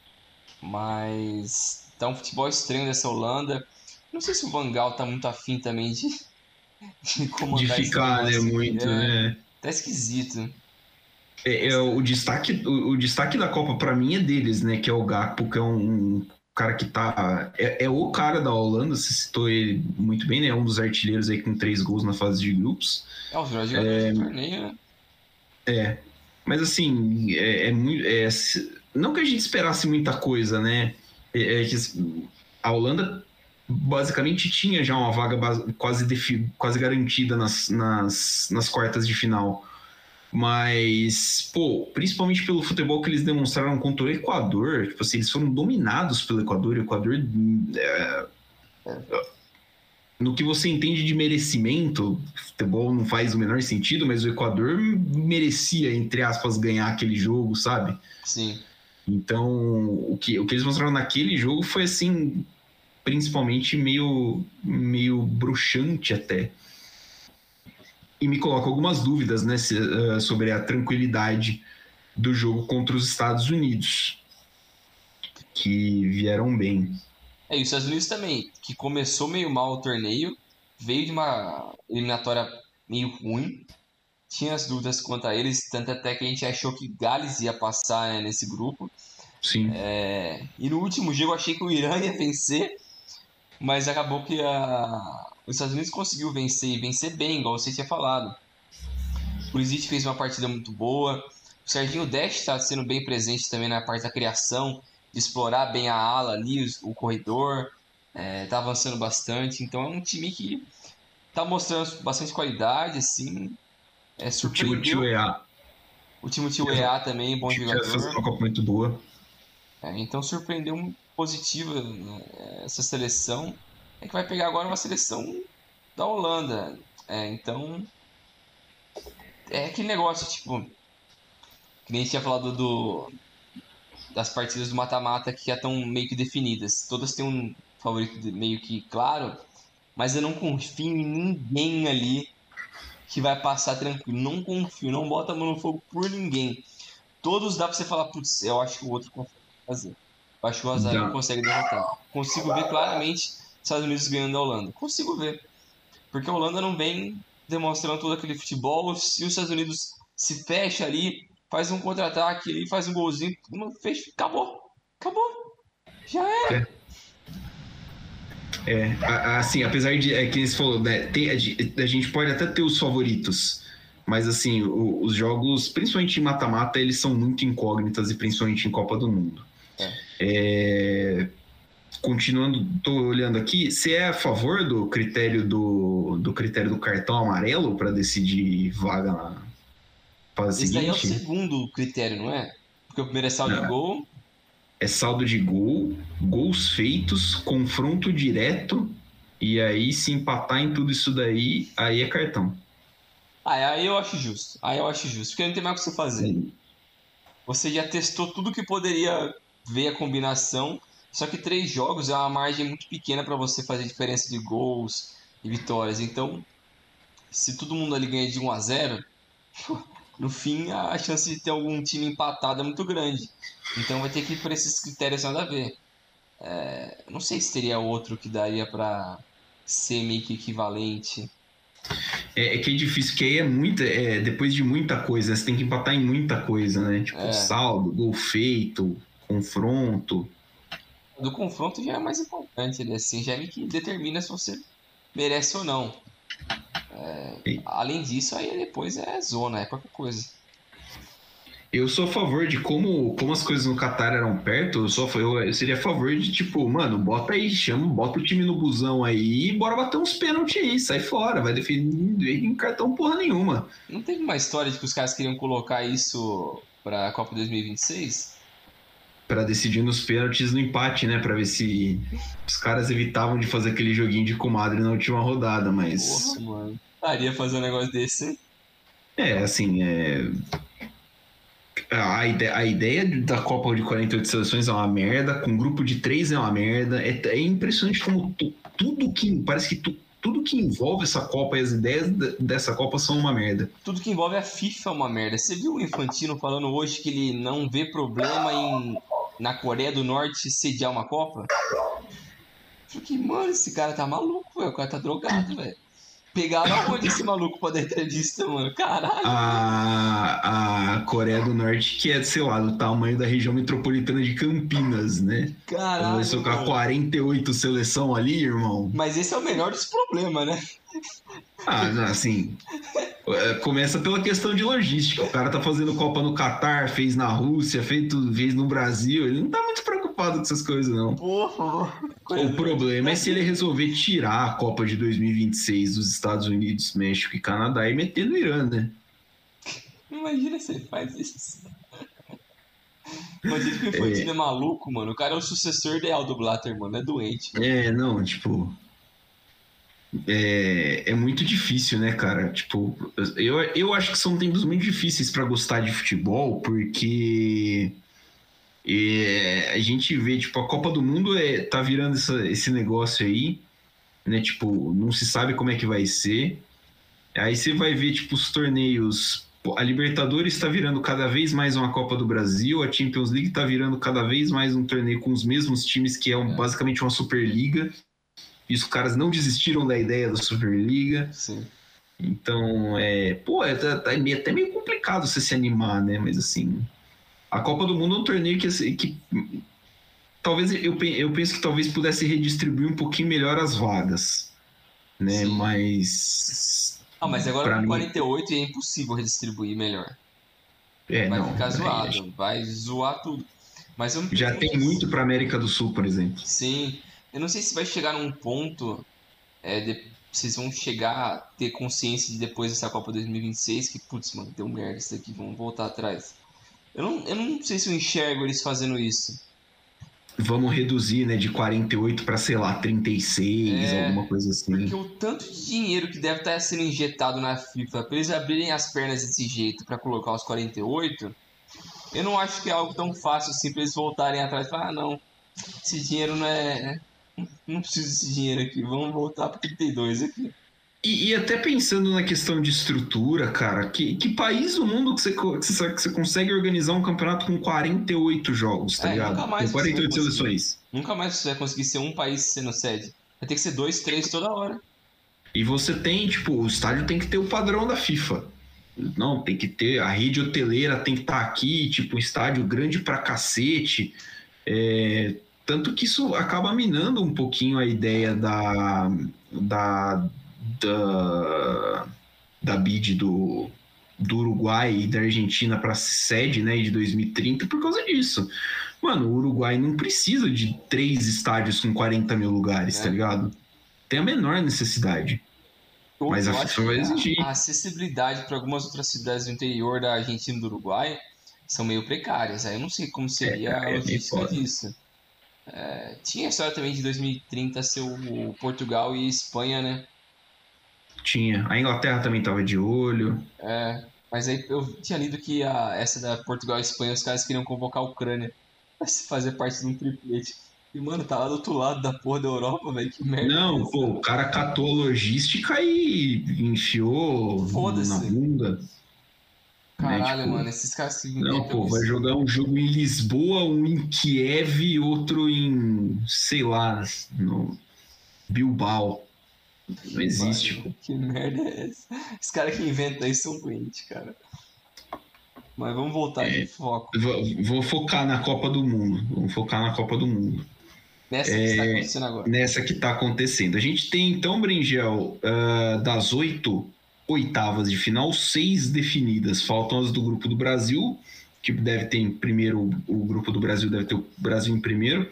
Mas tá um futebol estranho dessa Holanda. Não sei se o Vangal tá muito afim também de, de comandar De ficar, né? Muito, é, né? Tá esquisito. É, é, o, destaque, o, o destaque da Copa para mim é deles, né? Que é o Gakpo, que é um, um cara que tá. É, é, o cara da Holanda, você citou ele muito bem, né? É um dos artilheiros aí com três gols na fase de grupos. É, o melhores é, do torneio, né? É. Mas assim, é, é muito. É, não que a gente esperasse muita coisa, né? É, é que a Holanda basicamente tinha já uma vaga quase, quase garantida nas, nas, nas quartas de final. Mas, pô, principalmente pelo futebol que eles demonstraram contra o Equador, tipo assim, eles foram dominados pelo Equador. O Equador. É, no que você entende de merecimento, futebol não faz o menor sentido, mas o Equador merecia, entre aspas, ganhar aquele jogo, sabe? Sim. Então, o que, o que eles mostraram naquele jogo foi, assim, principalmente meio, meio bruxante até. E me coloca algumas dúvidas né, eh, sobre a tranquilidade do jogo contra os Estados Unidos, que vieram bem. É, e os Estados Unidos também, que começou meio mal o torneio, veio de uma eliminatória meio ruim, tinha as dúvidas quanto a eles, tanto até que a gente achou que Gales ia passar né, nesse grupo. Sim. É, e no último jogo eu achei que o Irã ia vencer, mas acabou que a, os Estados Unidos conseguiu vencer e vencer bem, igual você tinha falado. O Pulisic fez uma partida muito boa. O Serginho Dest está sendo bem presente também na parte da criação de explorar bem a ala ali, o corredor, é, tá avançando bastante. Então é um time que tá mostrando bastante qualidade, assim. É, surpreendeu. O time EA. O time Tio EA também, bom jogador. Fez uma Copa muito boa. É, então surpreendeu positiva né, essa seleção. É que vai pegar agora uma seleção da Holanda. É, então. É aquele negócio, tipo. Que nem a gente tinha falado do, das partidas do mata-mata que já estão meio que definidas. Todas têm um favorito meio que claro, mas eu não confio em ninguém ali que vai passar tranquilo. Não confio, não bota a mão no fogo por ninguém. Todos dá pra você falar, putz, eu acho que o outro consegue fazer. Eu acho que o Azario consegue derrotar. Consigo ver claramente Estados Unidos ganhando a Holanda. Consigo ver. Porque a Holanda não vem demonstrando todo aquele futebol. Se os Estados Unidos se fecha ali, faz um contra-ataque ali, faz um golzinho, fez, acabou. Acabou. Já era. É. é assim, apesar de, é que você falou, né, tem, a gente pode até ter os favoritos, mas assim, o, os jogos, principalmente em mata-mata, eles são muito incógnitas e principalmente em Copa do Mundo. É. É, continuando, tô olhando aqui, você é a favor do critério do, do critério do cartão amarelo para decidir vaga na fase Esse daí é o seguinte? segundo critério, não é? Porque o primeiro é saldo Não. de gol. É saldo de gol, gols feitos, confronto direto, e aí se empatar em tudo isso daí, aí é cartão. Ah, aí eu acho justo. Aí eu acho justo. Porque não tem mais o que você fazer. Você já testou tudo que poderia ver a combinação. Só que três jogos é uma margem muito pequena para você fazer diferença de gols e vitórias. Então, se todo mundo ali ganha de 1 a 0, no fim a chance de ter algum time empatado é muito grande. Então vai ter que ir por esses critérios nada a ver. É, não sei se teria outro que daria para ser meio que equivalente. É, é que é difícil, porque aí é muita. É, depois de muita coisa, você tem que empatar em muita coisa, né? Tipo, É. saldo, gol feito, confronto. Do confronto já é mais importante, ele assim, já é que determina se você merece ou não. É, além disso, aí depois é zona, é qualquer coisa. Eu sou a favor de como, como as coisas no Qatar eram perto, eu, sou, eu seria a favor de, tipo, mano, bota aí, chama, bota o time no busão aí e bora bater uns pênaltis aí, sai fora, vai defender em cartão porra nenhuma. Não teve uma história de que os caras queriam colocar isso pra Copa 2026? Pra decidir nos pênaltis no empate, né? Pra ver se os caras evitavam de fazer aquele joguinho de comadre na última rodada, mas. Porra, mano. Daria fazer um negócio desse, hein? É, assim, é. A ideia, a ideia da Copa de 48 seleções é uma merda, com grupo de três é uma merda. É, é impressionante como tu- tudo que. Parece que tu- tudo que envolve essa Copa e as ideias de- dessa Copa são uma merda. Tudo que envolve a FIFA é uma merda. Você viu o Infantino falando hoje que ele não vê problema em na Coreia do Norte sediar uma Copa? Fiquei, mano, esse cara tá maluco, velho. O cara tá drogado, velho. Pegaram onde esse maluco pra dar entrevista, mano? Caralho. A, a Coreia do Norte, que é, sei lá, do tamanho da região metropolitana de Campinas, né? Caralho. socar mano. 48 seleção ali, irmão. Mas esse é o menor dos problemas, né? Ah, assim. é, Começa pela questão de logística. O cara tá fazendo Copa no Catar, fez na Rússia, feito, fez no Brasil. Ele não tá muito preocupado com essas coisas, não. Porra, O problema é se ele resolver tirar a Copa de 2026 dos Estados Unidos, México e Canadá e meter no Irã, né? Imagina se ele faz isso. Imagina que o Infantino é. maluco, mano. O cara é o sucessor ideal do Blatter, mano. É doente. É, não, tipo. É, é muito difícil, né, cara? Tipo, eu, eu acho que são tempos muito difíceis pra gostar de futebol, porque é, a gente vê, tipo, a Copa do Mundo é, tá virando essa- esse negócio aí, né? Tipo, não se sabe como é que vai ser. Aí você vai ver, tipo, os torneios. A Libertadores está virando cada vez mais uma Copa do Brasil, a Champions League está virando cada vez mais um torneio com os mesmos times, que é, um- É. basicamente uma Superliga. E os caras não desistiram da ideia da Superliga. Sim. Então, é. Pô, é, meio- até meio complicado você se animar, né? Mas assim. A Copa do Mundo é um torneio que. assim, que talvez eu, eu penso que talvez pudesse redistribuir um pouquinho melhor as vagas. Né? Sim. Mas. Ah, mas agora com mim- 48 é impossível redistribuir melhor. É, Vai não. ficar aí zoado. Vai zoar tudo. Mas eu não Já tem muito para América do Sul, por exemplo. Sim. Eu não sei se vai chegar num ponto. É, de- vocês vão chegar a ter consciência de depois dessa Copa 2026 que, putz, mano, deu merda isso daqui, vamos voltar atrás. Eu não, eu não sei se eu enxergo eles fazendo isso. Vamos reduzir, né, de 48 para, sei lá, 36, É, alguma coisa assim. Porque o tanto de dinheiro que deve estar sendo injetado na FIFA pra eles abrirem as pernas desse jeito pra colocar os 48, eu não acho que é algo tão fácil assim pra eles voltarem atrás e falar, ah, não, esse dinheiro não é. Não preciso desse dinheiro aqui, vamos voltar pro 32 aqui. E, e até pensando na questão de estrutura, cara, que, que país do mundo que você, que você, consegue organizar um campeonato com 48 jogos, tá É, ligado? nunca mais com 48 você vai conseguir. seleções. Nunca mais você vai conseguir ser um país sendo sede. Vai ter que ser dois, três toda hora. E você tem, tipo, o estádio tem que ter o padrão da FIFA. Não, tem que ter, a rede hoteleira tem que estar aqui, tipo, um estádio grande pra cacete. É, tanto que isso acaba minando um pouquinho a ideia da, da, da, da bid do, do Uruguai e da Argentina para sede né, de 2030 por causa disso. Mano, o Uruguai não precisa de três estádios com 40 mil lugares, É. tá ligado? Tem a menor necessidade. Eu- Mas a FIFA vai exigir. A acessibilidade para algumas outras cidades do interior da Argentina e do Uruguai são meio precárias. Aí eu não sei como seria É, a é logística foda. disso. É, tinha a história também de 2030 ser o Portugal e Espanha, né? Tinha. A Inglaterra também tava de olho. É, mas aí eu tinha lido que a, essa da Portugal e Espanha, os caras queriam convocar a Ucrânia pra se fazer parte de um triplete. E, mano, tá lá do outro lado da porra da Europa, velho. Que merda. Não, pô, o cara catou a logística e enfiou na bunda. Caralho, né, tipo, mano, esses caras que Não, pô, vai isso. jogar um jogo em Lisboa, um em Kiev e outro em, sei lá, no Bilbao. Não existe, pô. Mano, Que merda é essa? Os caras que inventam isso são doentes, cara. Mas vamos voltar É. de foco. Vou, vou focar na Copa do Mundo. Vamos focar na Copa do Mundo. Nessa que está acontecendo agora. Nessa que tá acontecendo. A gente tem, então, Bringel, ah, das oito oitavas de final, seis definidas. Faltam as do grupo do Brasil, que deve ter em primeiro, o grupo do Brasil deve ter o Brasil em primeiro,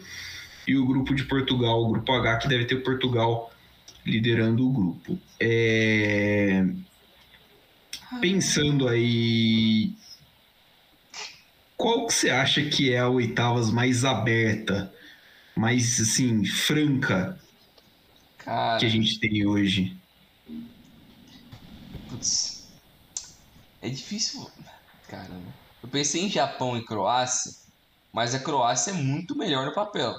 e o grupo de Portugal, o grupo H, que deve ter o Portugal liderando o grupo. É, Pensando aí, qual que você acha que é a oitavas mais aberta, mais assim, franca Cara, que a gente tem hoje? Putz. É difícil. Caramba. Eu pensei em Japão e Croácia, mas a Croácia é muito melhor no papel.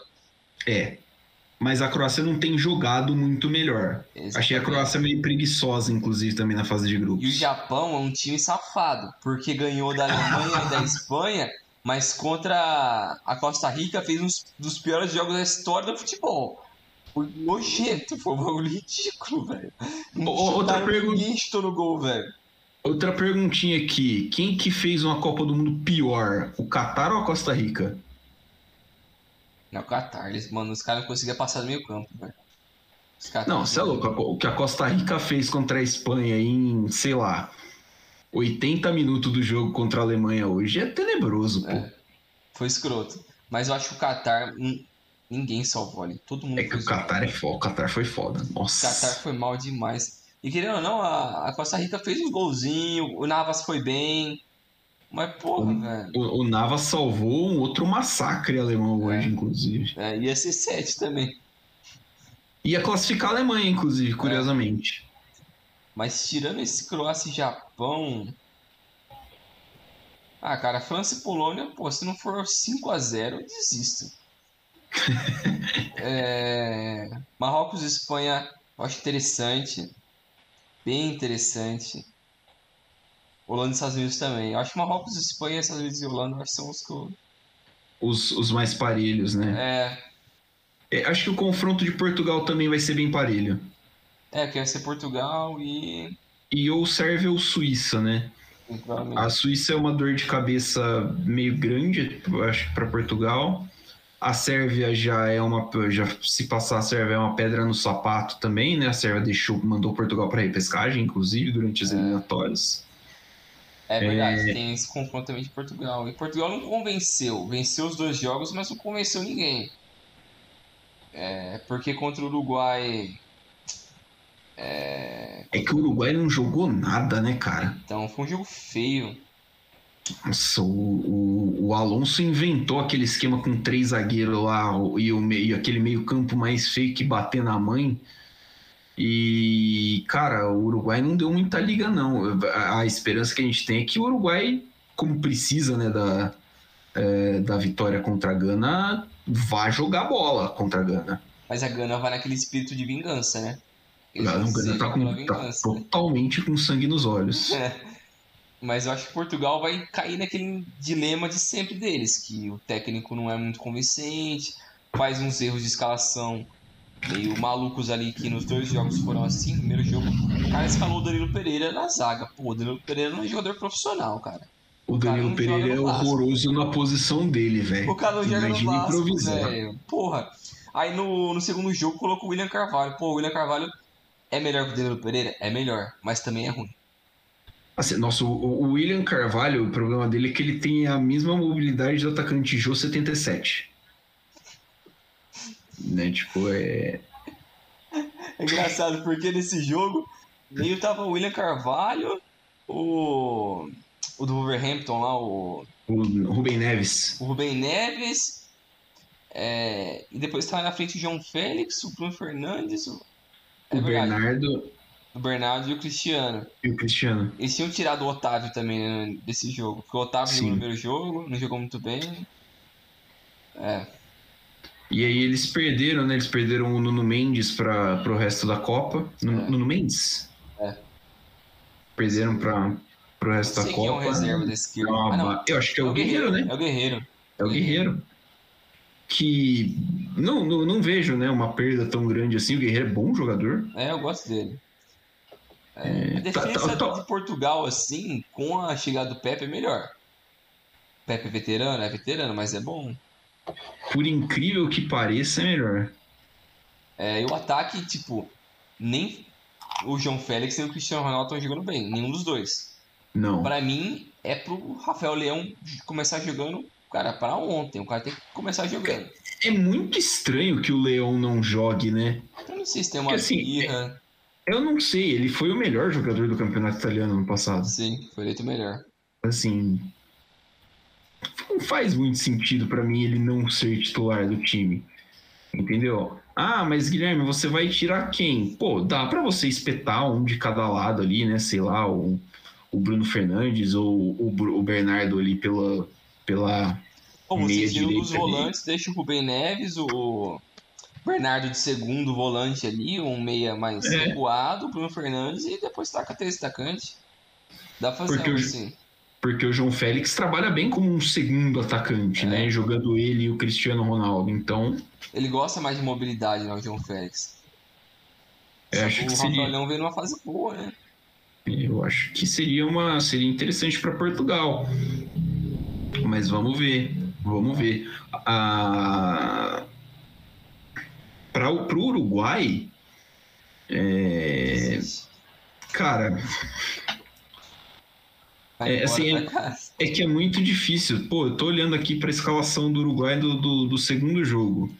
É. Mas a Croácia não tem jogado muito melhor. Achei a Exatamente. Croácia meio preguiçosa, inclusive, também na fase de E o grupos. Japão é um time safado, porque ganhou da Alemanha e da Espanha, mas contra a Costa Rica fez um dos piores jogos da história do futebol. Foi nojento, foi um bagulho ridículo, velho. Outra pergunta. No gol, velho. Outra perguntinha aqui. Quem que fez uma Copa do Mundo pior? O Catar ou a Costa Rica? Não, o Qatar, eles, mano, os caras não conseguiam passar do meio campo, velho. Não, você é louco. O que a Costa Rica fez contra a Espanha em, sei lá, 80 minutos do jogo contra a Alemanha hoje é tenebroso, pô. É. Foi escroto. Mas eu acho que o Qatar, hum, ninguém salvou ali. Todo mundo É que o Qatar é foda. O Qatar foi foda. O Nossa. Qatar foi mal demais. E querendo ou não, a, a Costa Rica fez um golzinho, o Navas foi bem. Mas, porra, Hum. velho. O, o Navas salvou um outro massacre alemão hoje, É. inclusive. É, ia ser 7 também. Ia classificar a Alemanha, inclusive, curiosamente. Mas tirando esse Croácia e Japão. Ah, cara, França e Polônia, pô, se não for 5 a 0 eu desisto. É, Marrocos e Espanha, eu acho interessante. Bem interessante. Holanda e Estados Unidos também. Eu acho que Marrocos, Espanha, Estados Unidos e Holanda são os que eu... Os, os mais parelhos, né? É, É, acho que o confronto de Portugal também vai ser bem parelho. é, que vai ser Portugal e. E ou Sérvia ou Suíça, né? A Suíça é uma dor de cabeça meio grande, acho, para Portugal. A Sérvia já é uma. Já, se passar a Sérvia é uma pedra no sapato também, né? A Sérvia deixou, mandou Portugal para repescagem, inclusive, durante as eliminatórias. É verdade, tem esse confronto também de Portugal. E Portugal não convenceu. Venceu os dois jogos, mas não convenceu ninguém. É, porque contra o Uruguai. É que o Uruguai não jogou nada, né, cara? Então foi um jogo feio. Nossa, o, o, o Alonso inventou aquele esquema com três zagueiros lá e, o meio, aquele meio-campo mais feio que bater na mãe. E, cara, o Uruguai não deu muita liga, não. A, a esperança que a gente tem é que o Uruguai, como precisa né, da, é, da vitória contra a Gana, vá jogar bola contra a Gana. Mas a Gana vai naquele espírito de vingança, né? A Gana tá, com, tá vingança, né? totalmente com sangue nos olhos. É. Mas eu acho que Portugal vai cair naquele dilema de sempre deles, que o técnico não é muito convincente, faz uns erros de escalação meio malucos ali, que nos dois jogos foram assim. No primeiro jogo, o cara escalou o Danilo Pereira na zaga. Pô, o Danilo Pereira não é jogador profissional, cara. O cara Danilo Pereira é horroroso na posição dele, velho. O cara não joga no Vasco, velho. Porra. Aí no, no segundo jogo colocou o William Carvalho. Pô, o William Carvalho é melhor que o Danilo Pereira? É melhor, mas também é ruim. Assim, nossa, o, William Carvalho, o problema dele é que ele tem a mesma mobilidade do atacante Jô 77. Né? Tipo, é. É engraçado, porque nesse jogo meio tava o William Carvalho, o. O do Wolverhampton lá, o. O Rubem Neves. O Rubem Neves. É, e depois tava na frente o João Félix, o Bruno Fernandes. O, é o Bernardo. O Bernardo e o Cristiano. E o Cristiano. Eles tinham tirado o Otávio também né, desse jogo. Porque o Otávio Sim. jogou no primeiro jogo, não jogou muito bem. É. E aí eles perderam, né? Eles perderam o Nuno Mendes para o resto da Copa. Nuno, é. Nuno Mendes? É. Perderam para o resto da Copa. é um reserva da esquerda. Ah, não. Eu acho que é, o, é o Guerreiro, Guerreiro, né? É o Guerreiro. É o Guerreiro. Que não, não, não, vejo né, uma perda tão grande assim. O Guerreiro é bom jogador. É, eu gosto dele. É, a defesa tá, tá, tá. de Portugal, assim, com a chegada do Pepe é melhor. Pepe é veterano, é veterano, mas é bom. Por incrível que pareça, é melhor. É, e o ataque, tipo, nem o João Félix nem o Cristiano Ronaldo estão jogando bem, nenhum dos dois. Não. Para mim, é pro Rafael Leão começar jogando, cara, para ontem. O cara tem que começar jogando. É muito estranho que o Leão não jogue, né? Eu não sei se tem uma Porque, assim, birra. É, eu não sei, ele foi o melhor jogador do campeonato italiano no passado. Sim, foi eleito o melhor. Assim, não faz muito sentido para mim ele não ser titular do time. Entendeu? Ah, mas Guilherme, você vai tirar quem? Pô, dá para você espetar um de cada lado ali, né? Sei lá, o, o Bruno Fernandes ou o, o Bernardo ali pela. pela Pô, você tira um dos volantes, deixa o Rubem Neves, o Bernardo de segundo volante ali, um meia mais é. recuado, o Bruno Fernandes e depois taca três atacantes. Dá pra fazer Porque assim. Porque o João Félix trabalha bem como um segundo atacante, é. né? Jogando ele e o Cristiano Ronaldo. Então. Ele gosta mais de mobilidade, né, o João Félix. Eu acho que o seria... Rafael veio numa fase boa, né? Eu acho que seria uma seria interessante para Portugal. Mas vamos ver, vamos ver. Ah, para o Uruguai, é... cara, é, assim, é, é, que é muito difícil. Pô, eu tô olhando aqui para a escalação do Uruguai do, do, do segundo jogo.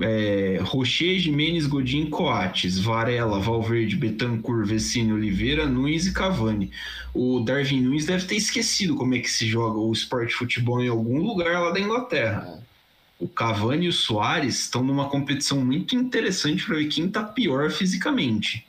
É, Rocher, Jimenez, Godin, Coates, Varela, Valverde, Betancourt, Vecino, Oliveira, Nunes e Cavani. O Darwin Nunes deve ter esquecido como é que se joga o esporte futebol em algum lugar lá da Inglaterra. O Cavani e o Soares estão numa competição muito interessante para ver quem tá pior fisicamente.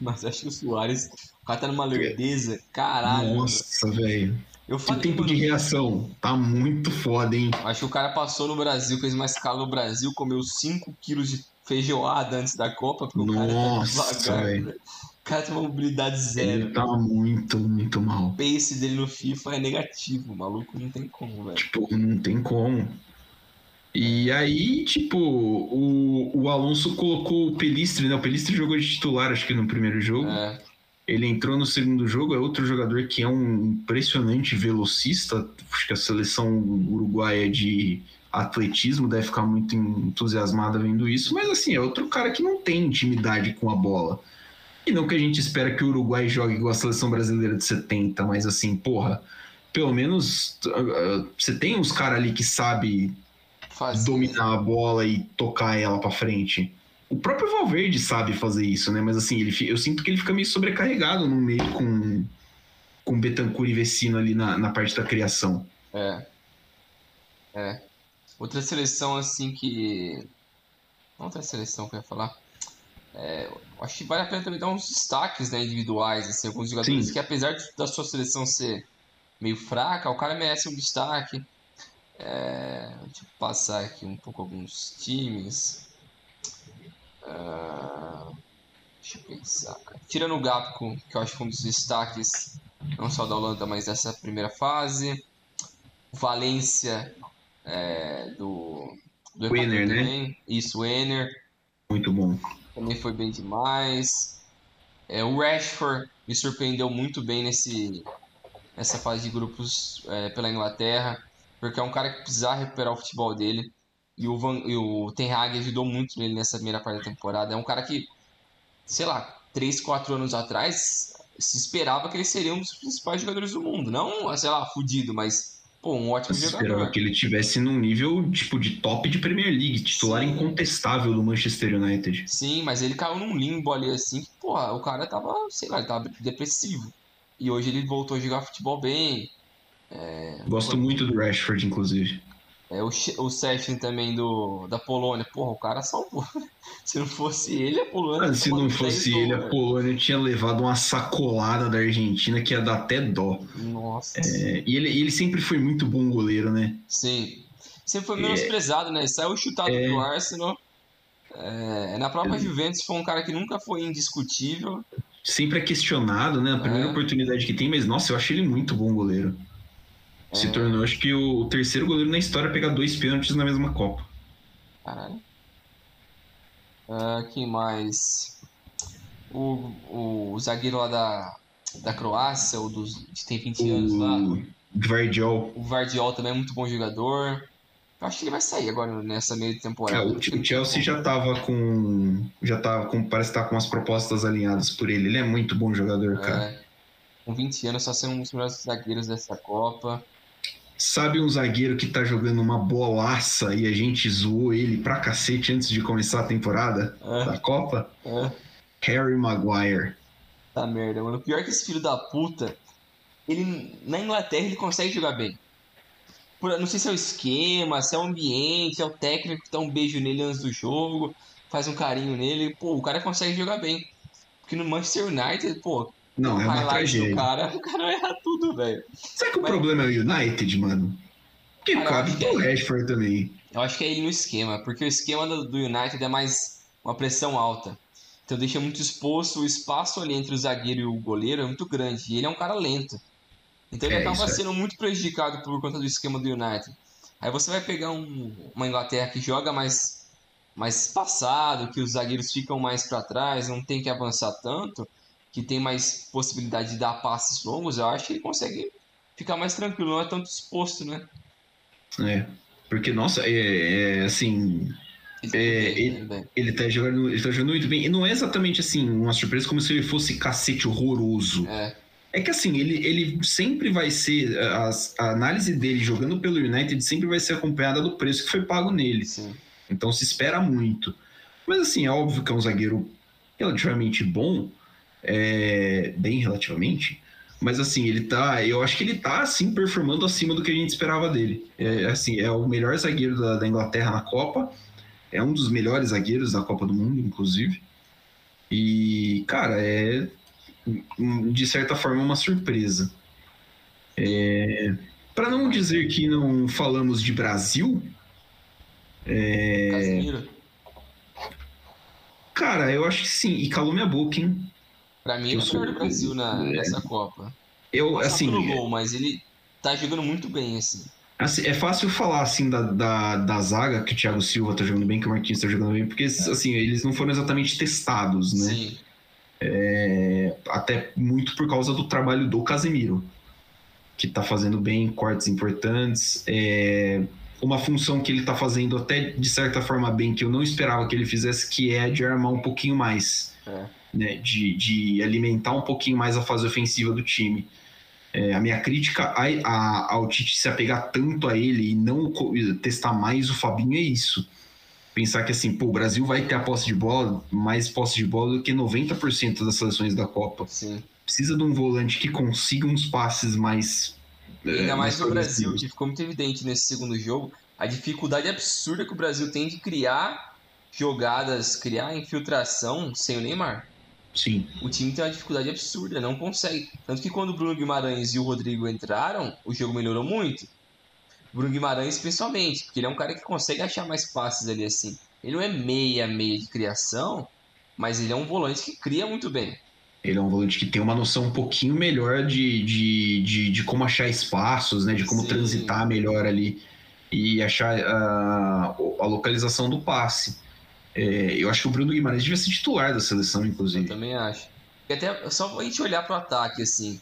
Mas acho que o Soares o cara tá numa lerdeza, caralho. Nossa, velho. Eu falei, que tempo de reação. Tá muito foda, hein? Acho que o cara passou no Brasil, fez uma escala no Brasil, comeu 5 quilos de feijoada antes da Copa, porque Nossa, o cara tá devagar. Véio. O cara tem uma mobilidade zero. Ele tá muito, muito mal. O pace dele no FIFA é negativo, o maluco não tem como, velho. Tipo, não tem como. E aí, tipo, o, o Alonso colocou o Pelistre, né? O Pelistre jogou de titular, acho que no primeiro jogo. É. Ele entrou no segundo jogo, é outro jogador que é um impressionante velocista. Acho que a seleção uruguaia de atletismo deve ficar muito entusiasmada vendo isso, mas assim, é outro cara que não tem intimidade com a bola. E não que a gente espera que o Uruguai jogue igual a seleção brasileira de 70, mas assim, porra, pelo menos uh, você tem uns caras ali que sabe Faz dominar a bola e tocar ela para frente. O próprio Valverde sabe fazer isso, né? Mas assim, ele, eu sinto que ele fica meio sobrecarregado no meio com, com Betancourt e Vecino ali na, na parte da criação. É. É. Outra seleção, assim, que. Outra seleção que eu ia falar. É, acho que vale a pena também dar uns destaques né, individuais, assim, alguns jogadores Sim. que, apesar da sua seleção ser meio fraca, o cara merece um destaque. É, deixa eu passar aqui um pouco alguns times. Uh, deixa eu pensar, cara. Tirando o Gapco, que eu acho que é um dos destaques, não só da Holanda, mas dessa primeira fase. Valência é, do, do Winner, né? Isso, o Enner. Muito bom. Também foi bem demais. É, o Rashford me surpreendeu muito bem nesse, nessa fase de grupos é, pela Inglaterra, porque é um cara que precisa recuperar o futebol dele. E o, Van, e o Ten Hag ajudou muito nele nessa primeira parte da temporada. É um cara que, sei lá, 3, 4 anos atrás, se esperava que ele seria um dos principais jogadores do mundo. Não, sei lá, fudido, mas pô, um ótimo Se jogador. esperava que ele tivesse num nível tipo de top de Premier League, titular Sim. incontestável do Manchester United. Sim, mas ele caiu num limbo ali assim, que, porra, o cara tava, sei lá, ele tava depressivo. E hoje ele voltou a jogar futebol bem. Gosto muito do Rashford, inclusive. É, o, o Session também do, da Polônia, porra, o cara salvou. Se não fosse ele, a Polônia. Ah, se não 10 fosse ele, a. Polônia tinha levado uma sacolada da Argentina que ia dar até dó. Nossa. É, e ele, ele sempre foi muito bom goleiro, né? Sim. Sempre foi menosprezado, né? Saiu chutado É. do Arsenal. É, na própria Juventus foi um cara que nunca foi indiscutível. Sempre é questionado, né? A primeira É. oportunidade que tem, mas nossa, eu acho ele muito bom goleiro. Se tornou, acho que, o terceiro goleiro na história a pegar dois pênaltis na mesma Copa. Caralho. Ah, quem mais? O, o, zagueiro lá da, da Croácia, o dos, que tem 20 anos lá. O Gvardiol. O Vardiol também é muito bom jogador. Eu acho que ele vai sair agora nessa meio de É, temporada. o, o Chelsea já tava com. Já tava com. Parece que tá com as propostas alinhadas por ele. Ele é muito bom jogador, cara. É, com 20 anos, só sendo um dos melhores zagueiros dessa Copa. Sabe um zagueiro que tá jogando uma bolaça e a gente zoou ele pra cacete antes de começar a temporada É, da Copa? é. Harry Maguire. Tá merda, mano. Pior que esse filho da puta, ele na Inglaterra ele consegue jogar bem. Por- não sei se é o esquema, se é o ambiente, é o técnico que dá um beijo nele antes do jogo, faz um carinho nele. Pô, o cara consegue jogar bem. Porque no Manchester United, pô, Não, é uma tragédia. cara, o cara erra tudo, velho. Será que o Mas- problema é o United, mano? Porque Cara, cabe que pro é. Rashford também. Eu acho que é ele no esquema, porque o esquema do, do United é mais uma pressão alta. Então deixa muito exposto, o espaço ali entre o zagueiro e o goleiro é muito grande. E ele é um cara lento. Então ele É, acaba é. sendo muito prejudicado por conta do esquema do United. Aí você vai pegar um- uma Inglaterra que joga mais, mais passado, que os zagueiros ficam mais para trás, não tem que avançar tanto, que tem mais possibilidade de dar passes longos, eu acho que ele consegue ficar mais tranquilo, não é tanto exposto, né? É. Porque, nossa, é, é, assim, Ele- É, ele- ele- ele- ele tá, jogando, ele tá jogando muito bem. E não é exatamente assim, uma surpresa como se ele fosse cacete horroroso. é, É que assim, ele, ele sempre vai ser. as- a análise dele jogando pelo United sempre vai ser acompanhada do preço que foi pago nele. sim. Então se espera muito. Mas assim, é óbvio que é um zagueiro relativamente bom. É, bem relativamente. Mas assim, ele tá. Eu acho que ele tá assim, performando acima do que a gente esperava dele. É, assim, é o melhor zagueiro da, da Inglaterra na Copa. É um dos melhores zagueiros da Copa do Mundo, inclusive. E, cara, é de certa forma uma surpresa. É, para não dizer que não falamos de Brasil, É. Casemiro. cara, eu acho que sim. E calou minha boca, hein? Pra mim, ele é o melhor do Brasil na, é. nessa Copa. Eu, só assim, pelo gol, mas ele tá jogando muito bem, assim. Assim, é fácil falar assim da, da, da zaga que o Thiago Silva tá jogando bem, que o Marquinhos tá jogando bem, porque assim, eles não foram exatamente testados, né? Sim, É, até muito por causa do trabalho do Casemiro, que tá fazendo bem cortes importantes. É, uma função que ele tá fazendo até de certa forma bem, que eu não esperava que ele fizesse, que é de armar um pouquinho mais, É. né? De, de alimentar um pouquinho mais a fase ofensiva do time. É, a minha crítica a, a- ao Tite se apegar tanto a ele e não testar mais o Fabinho é isso. Pensar que assim, pô, o Brasil vai ter a posse de bola, mais posse de bola do que 90% das seleções da Copa. sim. Precisa de um volante que consiga uns passes mais. E é, ainda mais no Brasil, que ficou muito evidente nesse segundo jogo, a dificuldade absurda que o Brasil tem de criar jogadas, criar infiltração sem o Neymar. Sim, O time tem uma dificuldade absurda, não consegue. Tanto que quando o Bruno Guimarães e o Rodrigo entraram, o jogo melhorou muito. O Bruno Guimarães, principalmente, porque ele é um cara que consegue achar mais passes ali assim. Ele não é meia, meia de criação, mas ele é um volante que cria muito bem. ele é um volante que tem uma noção um pouquinho melhor de, de, de, de como achar espaços, né? De como Sim. transitar melhor ali e achar a, a localização do passe. É, eu acho que o Bruno Guimarães devia ser titular da seleção, Eu inclusive. também acho. E até só a gente olhar pro ataque, assim.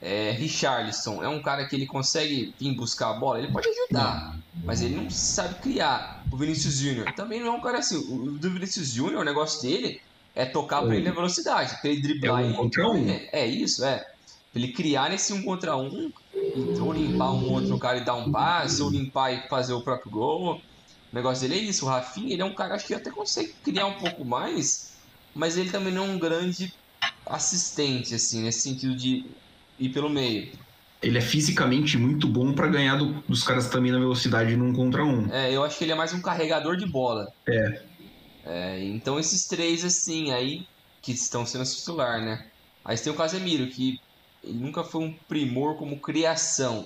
É, Richarlison é um cara que ele consegue vir buscar a bola, ele pode ajudar, mas ele não sabe criar. O Vinícius Júnior também não é um cara assim. O do Vinícius Júnior, o negócio dele é tocar pra Oi. ele a velocidade, pra ele driblar. É um contra um. É, é isso, é. Pra ele criar nesse um contra um, ou limpar um outro cara e dar um passe, ou limpar e fazer o próprio gol. O negócio dele é isso. O Rafinha, ele é um cara acho que até consegue criar um pouco mais, mas ele também não é um grande assistente, assim, nesse sentido de ir pelo meio. Ele é fisicamente muito bom pra ganhar do- dos caras também na velocidade num contra um. É, eu acho que ele é mais um carregador de bola. É. É, então esses três, assim, aí, que estão sendo titular, né? Aí você tem o Casemiro, que ele nunca foi um primor como criação.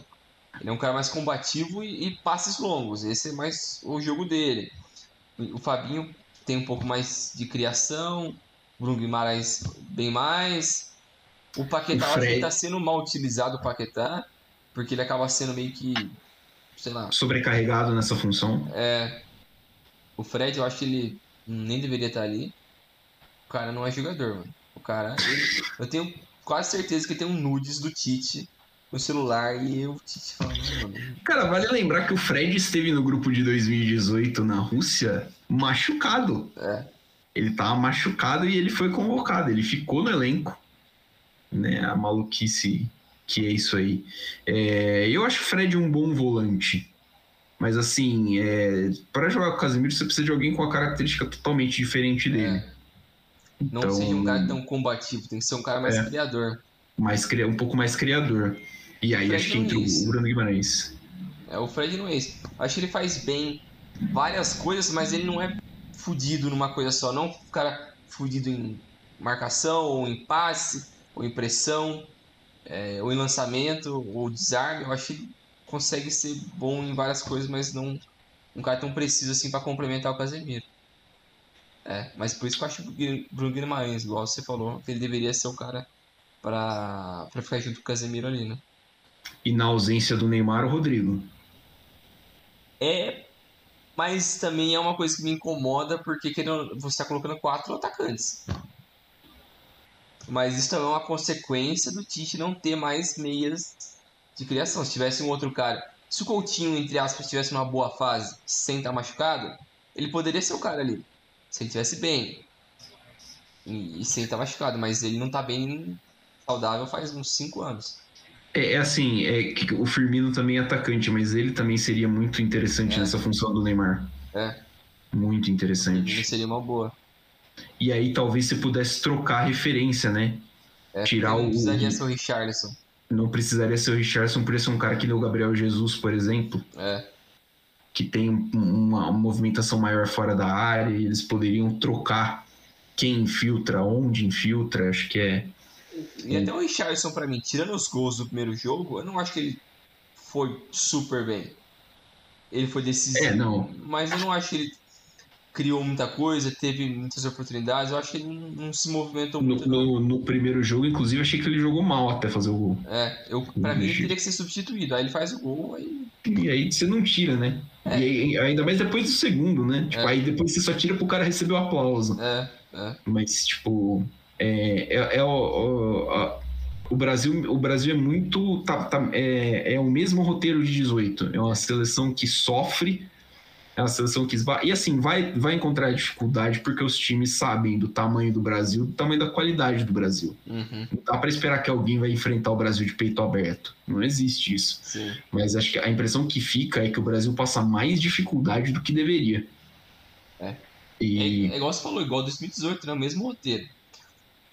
Ele é um cara mais combativo e, e passes longos. Esse é mais o jogo dele. O Fabinho tem um pouco mais de criação. O Bruno Guimarães bem mais. O Paquetá, acho que ele tá sendo mal utilizado, o Paquetá. Porque ele acaba sendo meio que, sei lá, Sobrecarregado nessa função. é, o Fred, eu acho que ele nem deveria estar ali. O cara não é jogador, mano. O cara, ele- eu tenho quase certeza que tem um nudes do Tite no celular e eu, Tite falando. Cara, vale lembrar que o Fred esteve no grupo de 2018 na Rússia machucado. É. Ele tava machucado e ele foi convocado. Ele ficou no elenco. Né? A maluquice que é isso aí. É, eu acho o Fred um bom volante. Mas assim, é, para jogar com o Casemiro, você precisa de alguém com a característica totalmente diferente dele. É. Não Então- seja um cara tão combativo, tem que ser um cara mais É. criador. Mais, um pouco mais criador. E aí acho que entra o Bruno Guimarães. É, o Fred não é. Acho que ele faz bem várias coisas, mas ele não é fudido numa coisa só. Não cara fudido em marcação, ou em passe, ou em pressão, é, ou em lançamento, ou desarme. Eu acho que ele consegue ser bom em várias coisas, mas não um cara tão preciso assim pra complementar o Casemiro. É, mas por isso que eu acho o Gui- Bruno Guimarães, igual você falou, que ele deveria ser o cara pra ficar junto com o Casemiro ali, né? E na ausência do Neymar, o Rodrigo. É, mas também é uma coisa que me incomoda porque você está colocando quatro atacantes. Mas isso também é uma consequência do Tite não ter mais meias de criação. Se tivesse um outro cara, se o Coutinho, entre aspas, tivesse uma boa fase sem estar machucado, ele poderia ser o cara ali. Se ele estivesse bem e, e sem estar machucado, mas ele não está bem saudável faz uns cinco anos. É, é assim, é que o Firmino também é atacante, mas ele também seria muito interessante É. nessa função do Neymar. É. Muito Ele interessante. seria uma boa. E aí talvez você pudesse trocar a referência, né? É, Tirar não o- precisaria ser o Richarlison. Não precisaria ser o Richardson, poderia ser um cara que nem o Gabriel Jesus, por exemplo, É. que tem um- uma, uma movimentação maior fora da área, e eles poderiam trocar quem infiltra, onde infiltra, acho que é. E até o Richardson, pra mim, tirando os gols do primeiro jogo, eu não acho que ele foi super bem. Ele foi decisivo. É, não. Mas eu não acho que ele criou muita coisa, teve muitas oportunidades. Eu acho que ele não, não se movimentou No, muito. no- no primeiro jogo, inclusive, achei que ele jogou mal até fazer o gol. É, eu, pra mim ele Entendi. teria que ser substituído. Aí ele faz o gol, aí. E aí você não tira, né? É. E aí- ainda mais depois do segundo, né? Tipo, É. aí depois você só tira pro cara receber o aplauso. É, é. Mas, tipo, é, é, é o, o, a- o Brasil, o Brasil é muito. Tá, tá- é, é o mesmo roteiro de 18. É uma seleção que sofre, é uma seleção que esba... E assim, vai, vai encontrar dificuldade porque os times sabem do tamanho do Brasil, do tamanho da qualidade do Brasil. Uhum, Não dá pra esperar que alguém vai enfrentar o Brasil de peito aberto. Não existe isso. sim. Mas acho que a impressão que fica é que o Brasil passa mais dificuldade do que deveria. É. E. É, é igual você falou, igual 2018, né? O mesmo roteiro.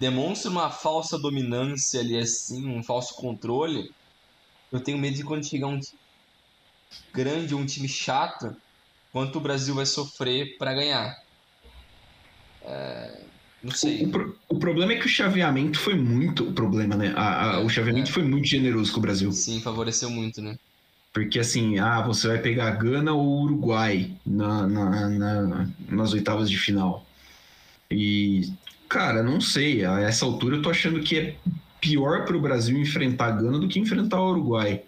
Demonstra uma falsa dominância ali, assim, um falso controle. Eu tenho medo de quando chegar um time grande um time chato, quanto o Brasil vai sofrer pra ganhar. É, não sei. O, pro- o problema é que o chaveamento foi muito. O problema, né? A- a- o chaveamento é. foi muito generoso com o Brasil. Sim, favoreceu muito, né? Porque assim, ah, você vai pegar Gana ou Uruguai na, na- na- nas oitavas de final. E, cara, não sei. A essa altura eu tô achando que é pior pro Brasil enfrentar Gana do que enfrentar o Uruguai.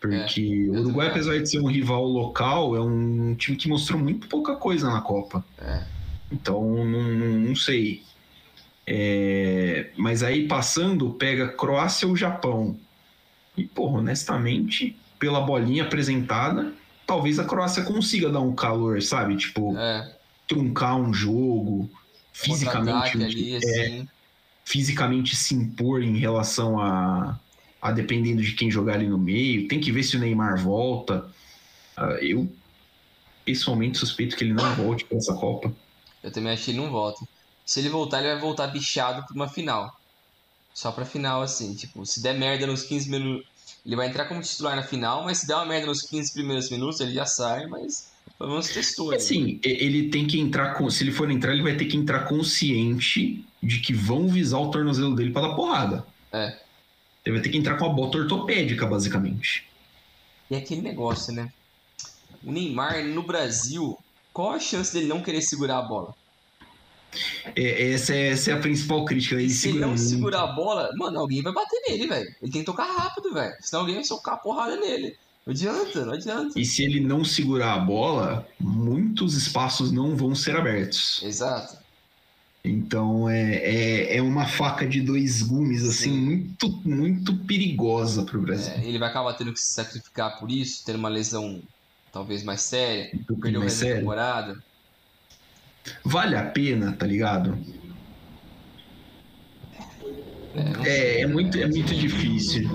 Porque eu o Uruguai, apesar de ser um rival local, é um time que mostrou muito pouca coisa na Copa. É. Então, não, não- não sei. É, mas aí passando, pega Croácia ou Japão. E, porra, honestamente, pela bolinha apresentada, talvez a Croácia consiga dar um calor, sabe? Tipo, É, truncar um jogo. Fisicamente, ali, é, assim. fisicamente se impor em relação a, a dependendo de quem jogar ali no meio. Tem que ver se o Neymar volta. Ah, eu pessoalmente suspeito que ele não volte para essa Copa. Eu também acho que ele não volta. Se ele voltar, ele vai voltar bichado pra uma final. Só pra final, assim. Tipo, se der merda nos 15 minutos. Ele vai entrar como titular na final, mas se der uma merda nos 15 primeiros minutos, ele já sai, mas pelo menos testou. né? Assim, ele tem que entrar com. Se ele for entrar, ele vai ter que entrar consciente de que vão visar o tornozelo dele para dar porrada. É. Ele vai ter que entrar com a bota ortopédica, basicamente. E aquele negócio, né? O Neymar no Brasil, qual a chance dele não querer segurar a bola? É, essa, é, essa é a principal crítica. Ele Se ele não muito. segurar a bola, mano, alguém vai bater nele, velho. Ele tem que tocar rápido, velho. Senão alguém vai socar a porrada nele. Não adianta, não adianta. E se ele não segurar a bola, muitos espaços não vão ser abertos. Exato. Então é, é, é uma faca de dois gumes, assim, Sim. muito, muito perigosa pro Brasil. É, ele vai acabar tendo que se sacrificar por isso, ter uma lesão talvez mais séria, Um perder o resto da temporada. Vale a pena, tá ligado? não É, sei, é muito, é muito difícil.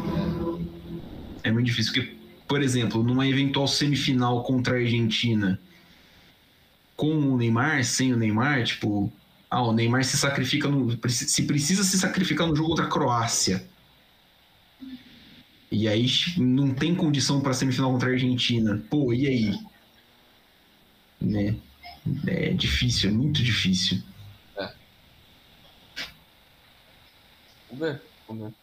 É muito difícil, porque, por exemplo, numa eventual semifinal contra a Argentina, com o Neymar, sem o Neymar, tipo, ah, o Neymar se sacrifica no. Se precisa se sacrificar no jogo contra a Croácia. E aí não tem condição para semifinal contra a Argentina. Pô, e aí? Né? É difícil, é muito difícil. Vamos ver, vamos ver.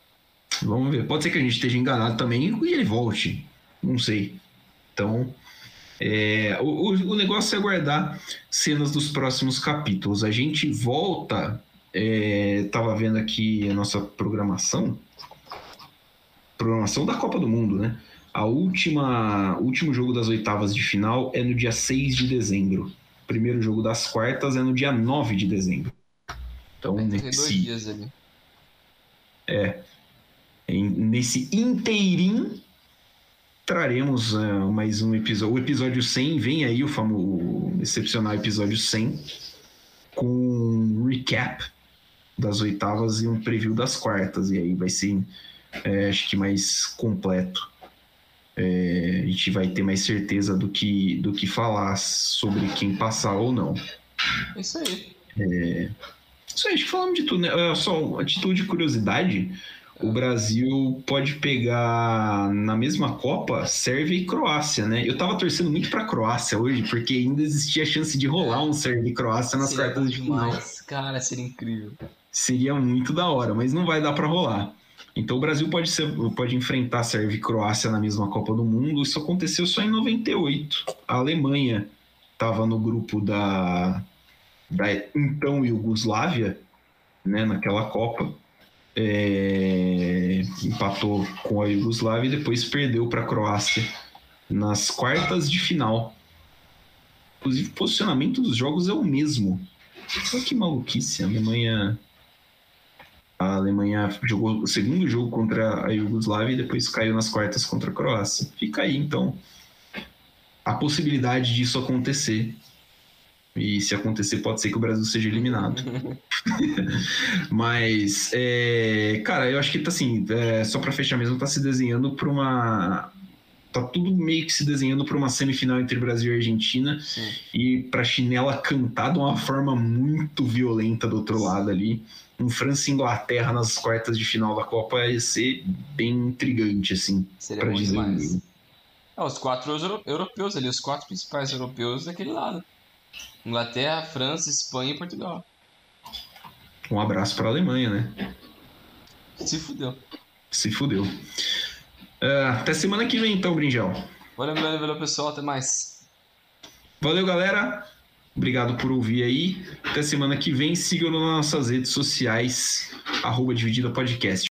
Vamos ver. Pode ser que a gente esteja enganado também e ele volte. Não sei. Então, é, o, o- negócio é aguardar cenas dos próximos capítulos. A gente volta. É, tava vendo aqui a nossa programação. Programação da Copa do Mundo, né? A última, o último jogo das oitavas de final é no dia 6 de dezembro. O primeiro jogo das quartas é no dia 9 de dezembro. Então, nesse, dias ali. Em- nesse inteirinho traremos é, mais um episódio. O episódio 100 vem aí, o famoso excepcional episódio 100, com um recap das oitavas e um preview das quartas. E aí vai ser, é, acho que mais completo. É, a gente vai ter mais certeza do que, do que falar sobre quem passar ou não. É isso aí. Isso aí, acho que falamos de tudo, né? É, Só a título de curiosidade, o Brasil pode pegar na mesma Copa Sérvia e Croácia, né? Eu tava torcendo muito pra Croácia hoje, porque ainda existia a chance de rolar um Sérvia e Croácia nas Seria quartas de final. Cara, seria incrível. Seria muito da hora, mas não vai dar pra rolar. Então o Brasil pode, ser, pode enfrentar Sérvia e Croácia na mesma Copa do Mundo. Isso aconteceu só em 98. A Alemanha estava no grupo da, da então Iugoslávia, né, naquela Copa. É, empatou com a Iugoslávia e depois perdeu para a Croácia nas quartas de final. Inclusive, o posicionamento dos jogos é o mesmo. Olha que maluquice. A Alemanha. A Alemanha jogou o segundo jogo contra a Iugoslávia e depois caiu nas quartas contra a Croácia. Fica aí, então, a possibilidade disso acontecer. E se acontecer, pode ser que o Brasil seja eliminado. Mas, é, cara, eu acho que tá assim, é, só pra fechar mesmo, tá se desenhando pra uma. Tá tudo meio que se desenhando pra uma semifinal entre Brasil e Argentina Sim. e pra chinela cantar de uma forma muito violenta do outro lado ali. Um França e Inglaterra nas quartas de final da Copa ia ser bem intrigante, assim, Seria pra dizer o demais. mínimo. Ah, os quatro euro- europeus ali, os quatro principais europeus daquele lado. Inglaterra, França, Espanha e Portugal. Um abraço pra Alemanha, né? Se fudeu. Se fudeu. Ah, até semana que vem, então, Brinjal. Valeu, valeu, valeu, pessoal. Até mais. Valeu, galera. Obrigado por ouvir aí. Até semana que vem. Sigam nas nossas redes sociais, arroba Dividida Podcast.